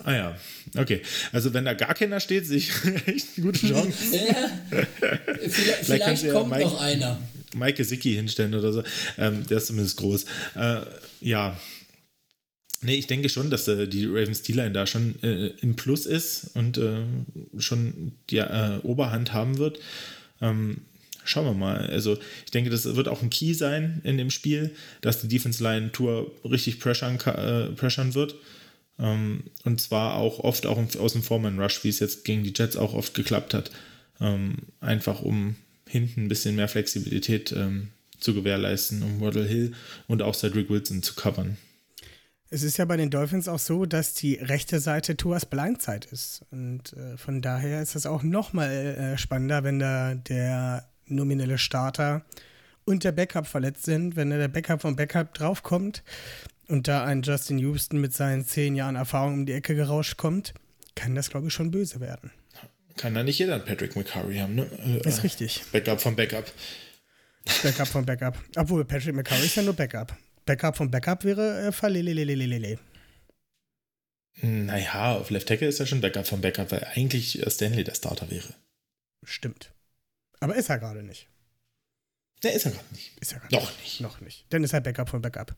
S2: Ah ja, okay. Also wenn da gar keiner steht, sehe ich echt eine gute Chance.
S3: Ja, vielleicht vielleicht
S2: du ja
S3: kommt
S2: Mike-
S3: noch einer.
S2: Mike Gesicki hinstellen oder so. Ähm, der ist zumindest groß. Äh, ja. Nee, ich denke schon, dass äh, die Ravens D-Line da schon äh, im Plus ist und äh, schon die äh, Oberhand haben wird. Ähm, schauen wir mal. Also, ich denke, das wird auch ein Key sein in dem Spiel, dass die Defense Line Tour richtig pressern, äh, pressern wird. Ähm, und zwar auch oft auch aus dem Foreman Rush, wie es jetzt gegen die Jets auch oft geklappt hat. Ähm, einfach um hinten ein bisschen mehr Flexibilität ähm, zu gewährleisten, um Waddle Hill und auch Cedric Wilson zu covern.
S1: Es ist ja bei den Dolphins auch so, dass die rechte Seite Tuas Blindzeit ist. Und äh, von daher ist es auch nochmal äh, spannender, wenn da der nominelle Starter und der Backup verletzt sind. Wenn der Backup vom Backup draufkommt und da ein Justin Houston mit seinen zehn Jahren Erfahrung um die Ecke gerauscht kommt, kann das, glaube ich, schon böse werden.
S2: Kann da nicht jeder einen Patrick McCurry haben, ne? Äh,
S1: Ist richtig.
S2: Backup vom Backup.
S1: Backup vom Backup. Obwohl, Patrick McCurry ist ja nur Backup. Backup vom Backup wäre äh, Falelelelelelele.
S2: Naja, auf Left Tackle ist er schon Backup vom Backup, weil eigentlich äh, Stanley der Starter wäre.
S1: Stimmt. Aber ist er gerade nicht.
S2: Der ist er gerade nicht.
S1: Ist er gerade
S2: Noch nicht.
S1: Noch nicht. Dann ist er Backup von Backup.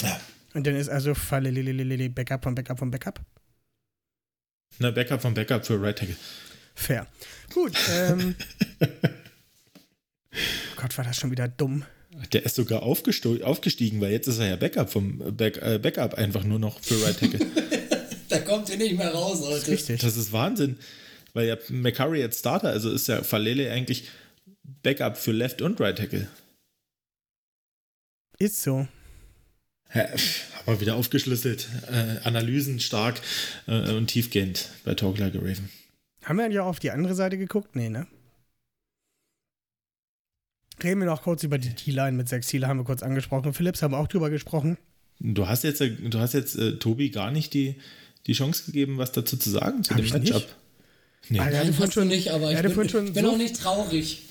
S2: Ja.
S1: Und dann ist also Falelelelelele Backup von Backup von Backup.
S2: Na, Backup vom Backup für Right Tackle.
S1: Fair. Gut. Ähm, Gott, war das schon wieder dumm.
S2: Der ist sogar aufgestiegen, weil jetzt ist er ja Backup vom Back äh, Backup einfach nur noch für Right Tackle.
S3: Da kommt ihr nicht mehr raus heute.
S1: Richtig.
S2: Das ist Wahnsinn. Weil ja McCurry jetzt Starter, also ist ja Falele eigentlich Backup für Left und Right Tackle.
S1: Ist so.
S2: Ja, wir wieder aufgeschlüsselt. Äh, Analysen stark äh, und tiefgehend bei Talk Like a Raven.
S1: Haben wir eigentlich auch auf die andere Seite geguckt? Nee, ne? Reden wir noch kurz über die T-Line mit sechs Ziele, haben wir kurz angesprochen. Philips haben wir auch drüber gesprochen.
S2: Du hast jetzt, du hast jetzt äh, Tobi gar nicht die, die Chance gegeben, was dazu zu sagen zu
S1: Hab
S2: dem Matchup.
S1: nicht?
S2: Nee.
S1: Ah, er hatte
S3: Nein, hast du
S1: schon-
S3: nicht, aber
S1: er
S3: ich bin,
S1: schon
S3: ich bin
S1: so-
S3: auch nicht traurig.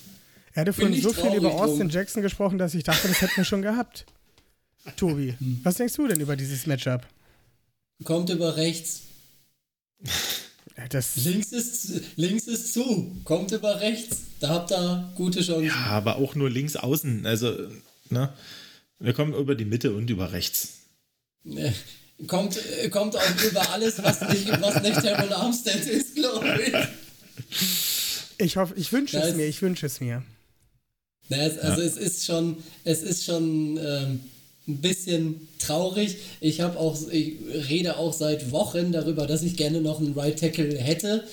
S1: Er hatte vorhin so viel über Austin
S3: drum.
S1: Jackson gesprochen, dass ich dachte, das hätten wir schon gehabt. Tobi,
S3: Hm.
S1: was denkst du denn über dieses Matchup?
S3: Kommt über rechts.
S1: Das,
S3: Links ist, links ist zu. Kommt über rechts. Da habt ihr gute Chancen.
S2: Ja, aber auch nur links außen. Also, ne? Wir kommen über die Mitte und über rechts.
S3: Kommt, äh, kommt auch über alles, was nicht, was nicht Terrell Armstead ist, glaube ich.
S1: ich hoffe, ich wünsche es mir, ich wünsche es mir.
S3: Na, es, also es ist schon, es ist schon ähm, ein bisschen traurig. Ich habe auch, ich rede auch seit Wochen darüber, dass ich gerne noch einen Right Tackle hätte.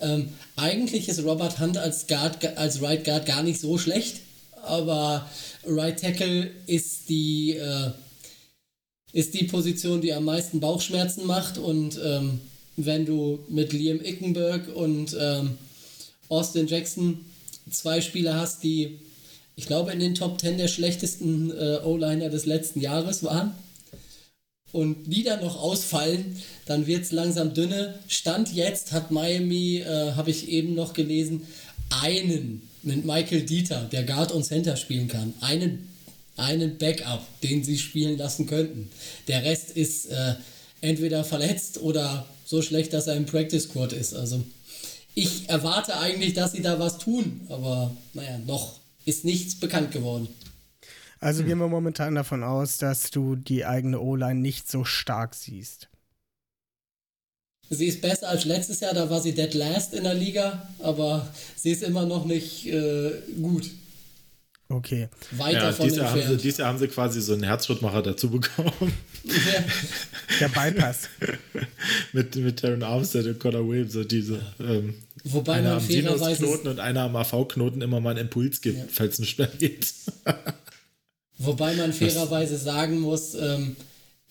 S3: Ähm, eigentlich ist Robert Hunt als Guard, als Right Guard gar nicht so schlecht, aber Right Tackle ist die äh, ist die Position, die am meisten Bauchschmerzen macht und ähm, wenn du mit Liam Ickenberg und ähm, Austin Jackson zwei Spieler hast, die ich glaube in den Top 10 der schlechtesten äh, O-Liner des letzten Jahres waren und die dann noch ausfallen, dann wird es langsam dünne. Stand jetzt hat Miami, äh, habe ich eben noch gelesen, einen mit Michael Dieter, der Guard und Center spielen kann. Einen, einen Backup, den sie spielen lassen könnten. Der Rest ist äh, entweder verletzt oder so schlecht, dass er im Practice Squad ist. Also ich erwarte eigentlich, dass sie da was tun, aber naja, noch ist nichts bekannt geworden.
S1: Also gehen wir momentan davon aus, dass du die eigene O-Line nicht so stark siehst.
S3: Sie ist besser als letztes Jahr, da war sie dead last in der Liga, aber sie ist immer noch nicht äh, gut.
S1: Okay.
S3: Weit
S2: Ja, dieses Jahr, haben sie, dieses Jahr haben sie quasi so einen Herzschrittmacher dazu bekommen.
S1: Der Bypass.
S2: mit, mit Taron Armstead und Connor Williams. So diese, ähm,
S3: Wobei
S2: einer
S3: man
S2: am
S3: fairerweise
S2: Sinus-Knoten und einer am AV-Knoten immer mal einen Impuls gibt,
S3: Ja.
S2: falls es nicht schnell geht.
S3: Wobei man fairerweise sagen muss, ähm,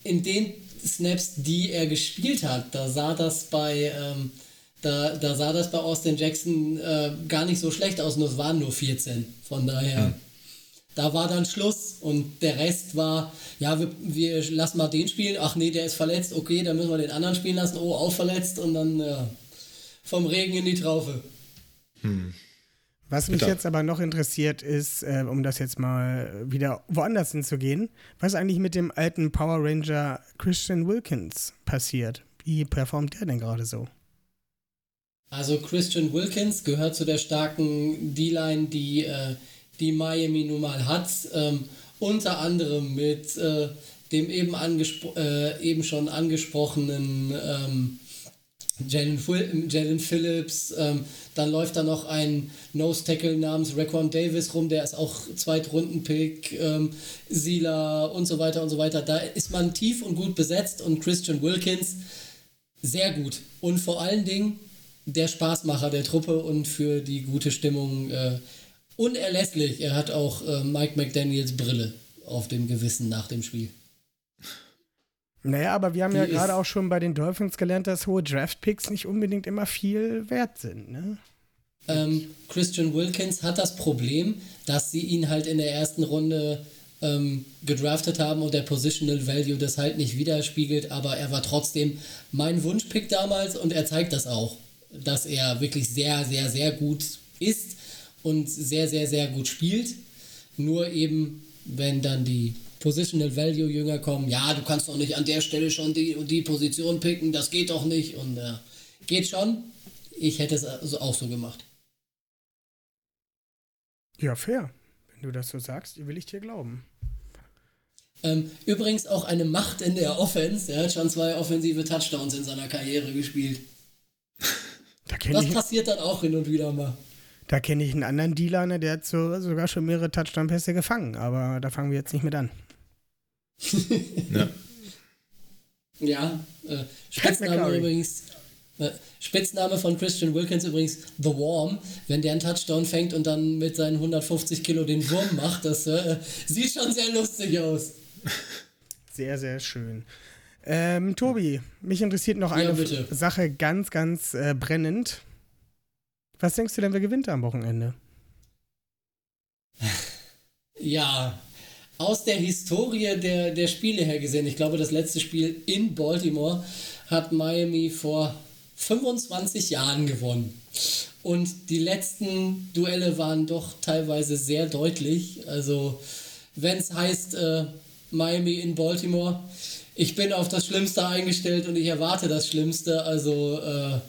S3: in den Snaps, die er gespielt hat, da sah das bei, ähm, da, da sah das bei Austin Jackson äh, gar nicht so schlecht aus, nur es waren nur 14. Von daher, da war dann Schluss und der Rest war, ja, wir, wir lassen mal den spielen, ach nee, der ist verletzt, okay, dann müssen wir den anderen spielen lassen, oh, auch verletzt und dann ja, vom Regen in die Traufe.
S1: Was mich
S2: Bitte.
S1: jetzt aber noch interessiert ist, äh, um das jetzt mal wieder woanders hinzugehen, was eigentlich mit dem alten Power Ranger Christian Wilkins passiert? Wie performt der denn gerade so?
S3: Also Christian Wilkins gehört zu der starken D-Line, die, äh, die Miami nun mal hat. Ähm, unter anderem mit äh, dem eben, äh, eben schon angesprochenen ähm, Jalen Jalen Phillips. Ähm, dann läuft da noch ein Nose-Tackle namens Raquan Davis rum, der ist auch Zweitrunden-Pick. Ähm, Sila und so weiter und so weiter. Da ist man tief und gut besetzt und Christian Wilkins sehr gut. Und vor allen Dingen der Spaßmacher der Truppe und für die gute Stimmung äh, unerlässlich. Er hat auch äh, Mike McDaniels Brille auf dem Gewissen nach dem Spiel.
S1: Naja, aber wir haben
S3: Die
S1: ja gerade auch schon bei den Dolphins gelernt, dass hohe Draft-Picks nicht unbedingt immer viel wert sind. Ne?
S3: Ähm, Christian Wilkins hat das Problem, dass sie ihn halt in der ersten Runde ähm, gedraftet haben und der Positional Value das halt nicht widerspiegelt, aber er war trotzdem mein Wunschpick damals und er zeigt das auch, dass er wirklich sehr, sehr, sehr gut ist und sehr, sehr, sehr gut spielt. Nur eben, wenn dann die Positional Value Jünger kommen, ja, du kannst doch nicht an der Stelle schon die und die Position picken, das geht doch nicht und äh, geht schon. Ich hätte es also auch so gemacht.
S1: Ja, fair. Wenn du das so sagst, will ich dir glauben.
S3: Ähm, übrigens auch eine Macht in der Offense. Er hat schon zwei offensive Touchdowns in seiner Karriere gespielt.
S1: Da
S3: Das
S1: ich,
S3: passiert dann auch hin und wieder mal.
S1: Da kenn ich einen anderen D-Liner, der hat so, sogar schon mehrere Touchdown-Pässe gefangen. Aber da fangen wir jetzt nicht mit an.
S2: Ja.
S3: Ja, äh, Spitzname übrigens. Äh, Spitzname von Christian Wilkins übrigens The Worm. Wenn der einen Touchdown fängt und dann mit seinen 150 Kilo den Wurm macht, das äh, sieht schon sehr lustig aus.
S1: Sehr, sehr schön. Ähm, Tobi, mich interessiert noch eine
S3: Ja.
S1: Sache ganz, ganz äh, brennend. Was denkst du denn, wer gewinnt am Wochenende?
S3: Ja, aus der Historie der, der Spiele her gesehen, ich glaube, das letzte Spiel in Baltimore hat Miami vor 25 Jahren gewonnen. Und die letzten Duelle waren doch teilweise sehr deutlich. Also, wenn es heißt äh, Miami in Baltimore, ich bin auf das Schlimmste eingestellt und ich erwarte das Schlimmste. Also äh,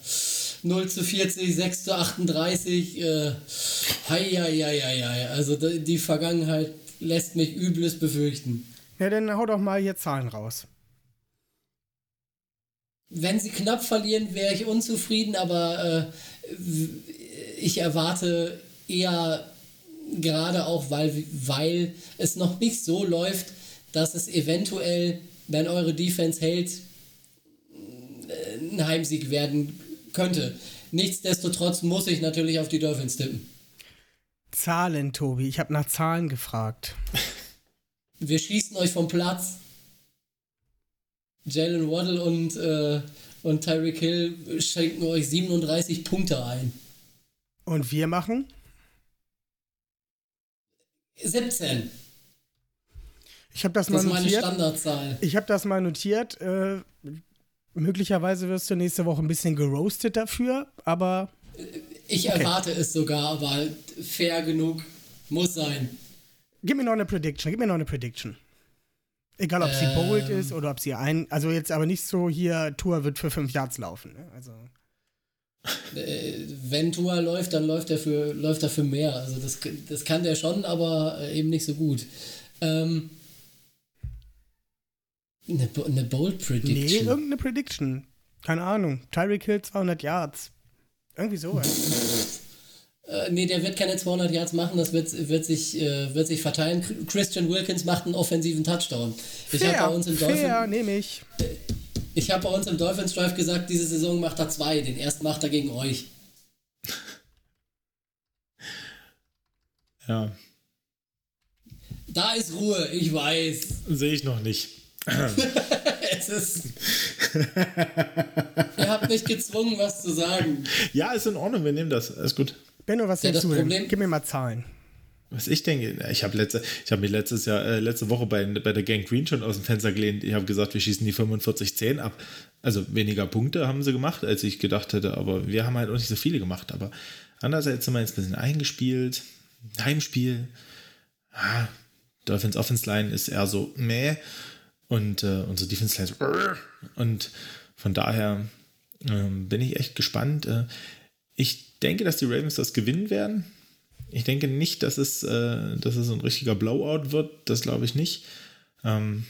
S3: 0 zu 40, 6 zu 38. Äh, hei, hei, hei, hei. Also die Vergangenheit lässt mich Übles befürchten.
S1: Ja, dann hau doch mal hier Zahlen raus.
S3: Wenn sie knapp verlieren, wäre ich unzufrieden, aber äh, ich erwarte eher gerade auch, weil, weil es noch nicht so läuft, dass es eventuell, wenn eure Defense hält, ein Heimsieg werden könnte. Nichtsdestotrotz muss ich natürlich auf die Dolphins tippen.
S1: Zahlen, Tobi. Ich habe nach Zahlen gefragt.
S3: Wir schießen euch vom Platz. Jalen Waddle und, äh, und Tyreek Hill schenken euch 37 Punkte ein.
S1: Und wir machen?
S3: 17.
S1: Ich habe das,
S3: das
S1: mal notiert.
S3: Das ist meine Standardzahl.
S1: Ich habe das mal notiert. Äh, möglicherweise wirst du nächste Woche ein bisschen geroastet dafür, aber.
S3: Ich okay. erwarte es sogar, aber fair genug muss sein.
S1: Gib mir noch eine Prediction. Gib mir noch eine Prediction. Egal, ob ähm, sie bold ist oder ob sie ein. Also jetzt aber nicht so hier, Tour wird für fünf Yards laufen. Ne? Also.
S3: Äh, wenn Tour läuft, dann läuft er für, läuft er für mehr. Also das, das kann der schon, aber eben nicht so gut. Ähm, eine, eine Bold Prediction.
S1: Nee, irgendeine Prediction. Keine Ahnung. Tyreek Hill 200 Yards. Irgendwie sowas.
S3: Äh, nee, der wird keine 200 Yards machen, das wird, wird, sich, äh, wird sich verteilen. Christian Wilkins macht einen offensiven Touchdown.
S1: Ich habe bei uns im Dolphin, fair, nehme ich.
S3: Ich habe bei uns im Dolphins Drive gesagt, diese Saison macht er zwei. Den ersten macht er gegen euch.
S2: Ja.
S3: Da ist Ruhe, ich weiß.
S2: Sehe ich noch nicht.
S3: es ist. Ihr habt mich gezwungen, was zu sagen.
S2: Ja, ist in Ordnung, wir nehmen das. Ist gut.
S1: Benno, was
S3: ja,
S1: denkst
S3: du
S1: Problem, Gib mir mal Zahlen.
S2: Was ich denke, ich habe letzte, ich habe mich letztes Jahr, äh, letzte Woche bei, bei der Gang Green schon aus dem Fenster gelehnt. Ich habe gesagt, wir schießen die 45-10 ab. Also weniger Punkte haben sie gemacht, als ich gedacht hätte, aber wir haben halt auch nicht so viele gemacht. Aber andererseits sind wir jetzt ein bisschen eingespielt. Heimspiel. Ah, Dolphins Offense Line ist eher so meh. Und äh, unsere Defense so. Und von daher äh, bin ich echt gespannt. Äh, ich denke, dass die Ravens das gewinnen werden. Ich denke nicht, dass es, äh, dass es ein richtiger Blowout wird. Das glaube ich nicht. Ähm,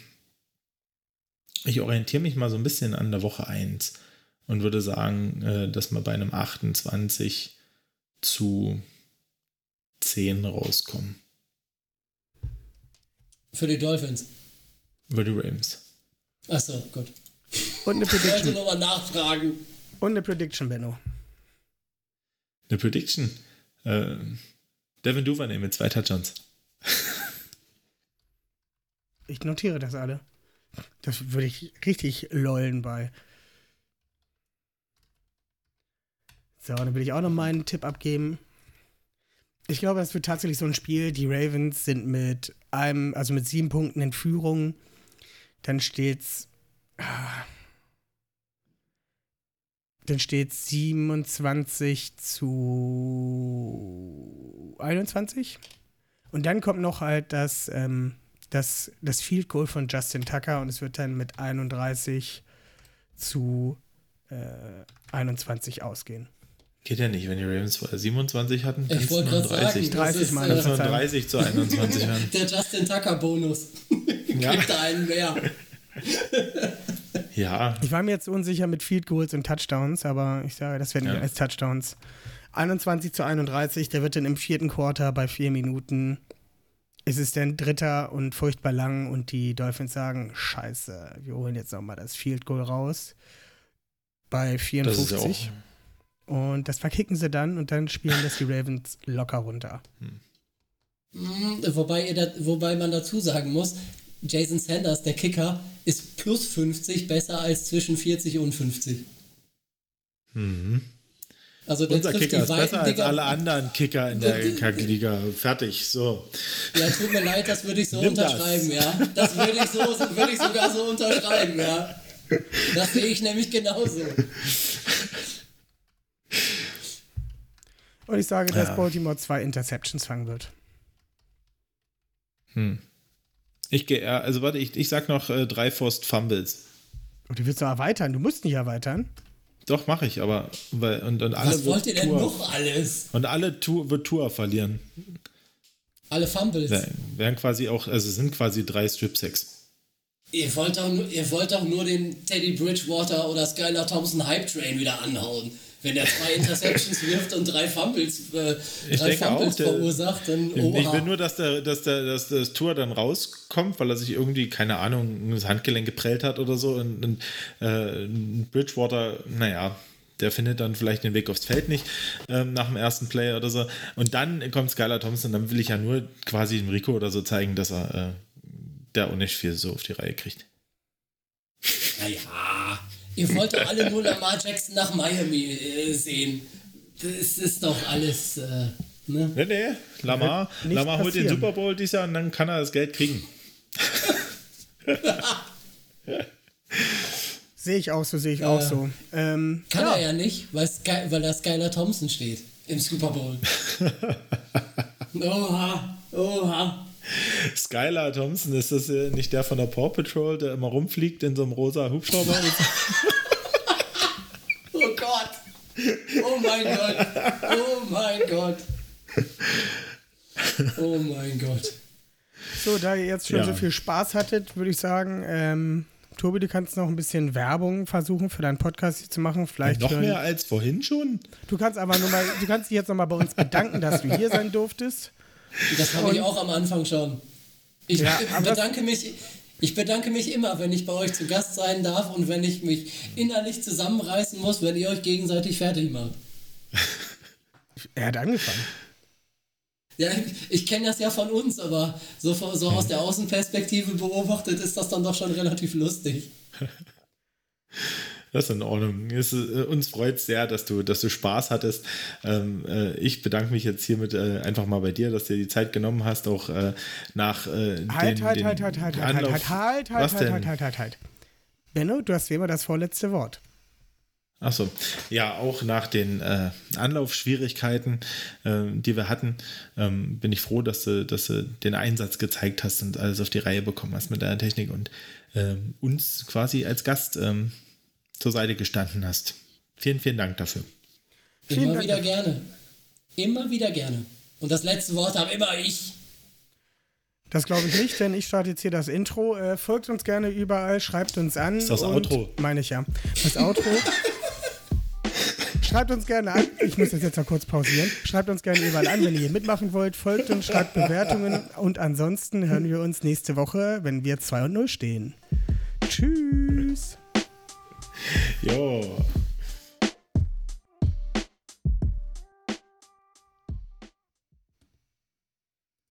S2: ich orientiere mich mal so ein bisschen an der Woche 1 und würde sagen, äh, dass wir bei einem 28 zu 10 rauskommen.
S3: Für die Dolphins.
S2: Über die Ravens.
S3: Achso, gut.
S1: Und eine Prediction. Ich
S3: nochmal nachfragen.
S1: Und eine Prediction, Benno.
S2: Eine Prediction? Äh, Devin Duvernay mit zwei Touchdowns.
S1: ich notiere das alle. Das würde ich richtig lollen bei. So, dann will ich auch noch meinen Tipp abgeben. Ich glaube, das wird tatsächlich so ein Spiel. Die Ravens sind mit einem, also mit sieben Punkten in Führung. Dann steht's. Ah, dann steht 27 zu 21. Und dann kommt noch halt das, ähm, das, das Field Goal von Justin Tucker und es wird dann mit 31 zu äh, 21 ausgehen.
S2: Geht ja nicht, wenn die Ravens vorher 27 hatten.
S3: Ich wollte gerade sagen,
S1: 30 ist, Mal.
S2: Äh, 30 zu 21 haben.
S3: Der Justin Tucker Bonus. Ja. Kriegt da einen mehr.
S2: ja.
S1: Ich war mir jetzt unsicher mit Field Goals und Touchdowns, aber ich sage, das werden ja. als Touchdowns. 21 zu 31, der wird dann im vierten Quarter bei vier Minuten. Ist es denn dritter und furchtbar lang und die Dolphins sagen, scheiße, wir holen jetzt nochmal das Field Goal raus. Bei 54. Das ist und das verkicken sie dann und dann spielen das die Ravens locker runter. Hm.
S3: Wobei, wobei man dazu sagen muss, Jason Sanders, der Kicker, ist plus 50 besser als zwischen 40 und 50.
S2: Mhm.
S3: Also der
S2: Unser
S3: trifft
S2: Kicker
S3: die
S2: ist besser als alle anderen Kicker in der Kackliga. Fertig, so.
S3: Ja, tut mir leid, das würde ich so
S2: Nimm das.
S3: unterschreiben, ja. Das würde ich, so, würde ich sogar so unterschreiben, ja. Das sehe ich nämlich genauso.
S1: Und ich sage, dass Baltimore zwei Interceptions fangen wird.
S2: Ich gehe eher, also warte, ich, ich sag noch äh, drei Forced Fumbles.
S1: Und du willst doch erweitern. Du musst nicht erweitern.
S2: Doch, mache ich, aber weil, und, und alle
S3: Was wollt ihr denn
S2: Tour,
S3: noch alles?
S2: Und alle Tour, wird Tour verlieren.
S3: Alle Fumbles.
S2: Wär- Wären quasi auch, also es sind quasi drei Strip Sacks.
S3: Ihr wollt, doch nur, ihr wollt doch nur den Teddy Bridgewater oder Skylar Thompson Hype Train wieder anhauen. Wenn er zwei Interceptions wirft und drei Fumbles, äh,
S2: Ich
S3: drei
S2: denke auch,
S3: Fumbles
S2: der-
S3: verursacht, dann
S2: Ich will
S3: oha.
S2: nur, dass, der, dass, der, dass das Tour dann rauskommt, weil er sich irgendwie, keine Ahnung, das Handgelenk geprellt hat oder so. Und, und äh, Bridgewater, naja, der findet dann vielleicht den Weg aufs Feld nicht ähm, nach dem ersten Play oder so. Und dann kommt Skylar Thompson, dann will ich ja nur quasi dem Rico oder so zeigen, dass er äh, der auch nicht viel so auf die Reihe kriegt.
S3: Naja, ihr wollt doch alle nur Lamar Jackson nach Miami äh, sehen. Das ist doch alles, äh, ne?
S2: Nee, nee, Lamar, Lamar holt den. Super Bowl dieses Jahr und dann kann er das Geld kriegen.
S1: Sehe ich auch so, sehe ich auch so. Ähm,
S3: Kann
S1: ja.
S3: er ja nicht, weil, Sky, weil da Skylar Thompson steht im Super Bowl. oha, oha.
S2: Skylar Thompson, ist das äh, nicht der von der Paw Patrol, der immer rumfliegt in so einem rosa Hubschrauber?
S3: Oh Gott. Oh mein Gott. Oh mein Gott. Oh mein Gott.
S1: So, da ihr jetzt schon
S2: Ja.
S1: so viel Spaß hattet, würde ich sagen, ähm, Tobi, du kannst noch ein bisschen Werbung versuchen für deinen Podcast hier zu machen. Vielleicht
S2: Noch
S1: für-
S2: mehr als vorhin schon?
S1: Du kannst aber nur mal, du kannst dich jetzt nochmal bei uns bedanken, dass du hier sein durftest.
S3: Das habe ich auch am Anfang schon. Ich
S1: Ja,
S3: bedanke mich. Ich bedanke mich immer, wenn ich bei euch zu Gast sein darf und wenn ich mich innerlich zusammenreißen muss, wenn ihr euch gegenseitig fertig macht.
S1: Er hat angefangen.
S3: Ja, ich, ich kenne das ja von uns, aber so, so aus der Außenperspektive beobachtet ist das dann doch schon relativ lustig.
S2: Das ist in Ordnung. Es, äh, uns freut es sehr, dass du, dass du Spaß hattest. Ähm, äh, ich bedanke mich jetzt hiermit äh, einfach mal bei dir, dass du dir die Zeit genommen hast, auch äh, nach äh,
S1: Halt,
S2: den,
S1: halt,
S2: den
S1: halt, halt, halt, halt,
S2: Anlauf-
S1: halt, halt, halt,
S2: Was
S1: halt,
S2: denn?
S1: halt, halt, halt, halt. Benno, du hast wie immer das vorletzte Wort.
S2: Achso, ja, auch nach den äh, Anlaufschwierigkeiten, ähm, die wir hatten, ähm, bin ich froh, dass du, dass du den Einsatz gezeigt hast und alles auf die Reihe bekommen hast mit deiner Technik und ähm, uns quasi als Gast ähm, zur Seite gestanden hast. Vielen, vielen Dank dafür.
S1: Vielen
S3: immer
S1: Dank
S3: wieder
S1: dafür.
S3: gerne. Immer wieder gerne. Und das letzte Wort habe immer ich.
S1: Das glaube ich nicht, denn ich starte jetzt hier das Intro. Äh, folgt uns gerne überall, schreibt uns an.
S2: Ist das Outro?
S1: Meine ich ja. Das Outro. schreibt uns gerne an. Ich muss das jetzt noch kurz pausieren. Schreibt uns gerne überall an, wenn ihr hier mitmachen wollt. Folgt uns, schreibt Bewertungen. Und ansonsten hören wir uns nächste Woche, wenn wir 2 und 0 stehen. Tschüss.
S2: Yeah.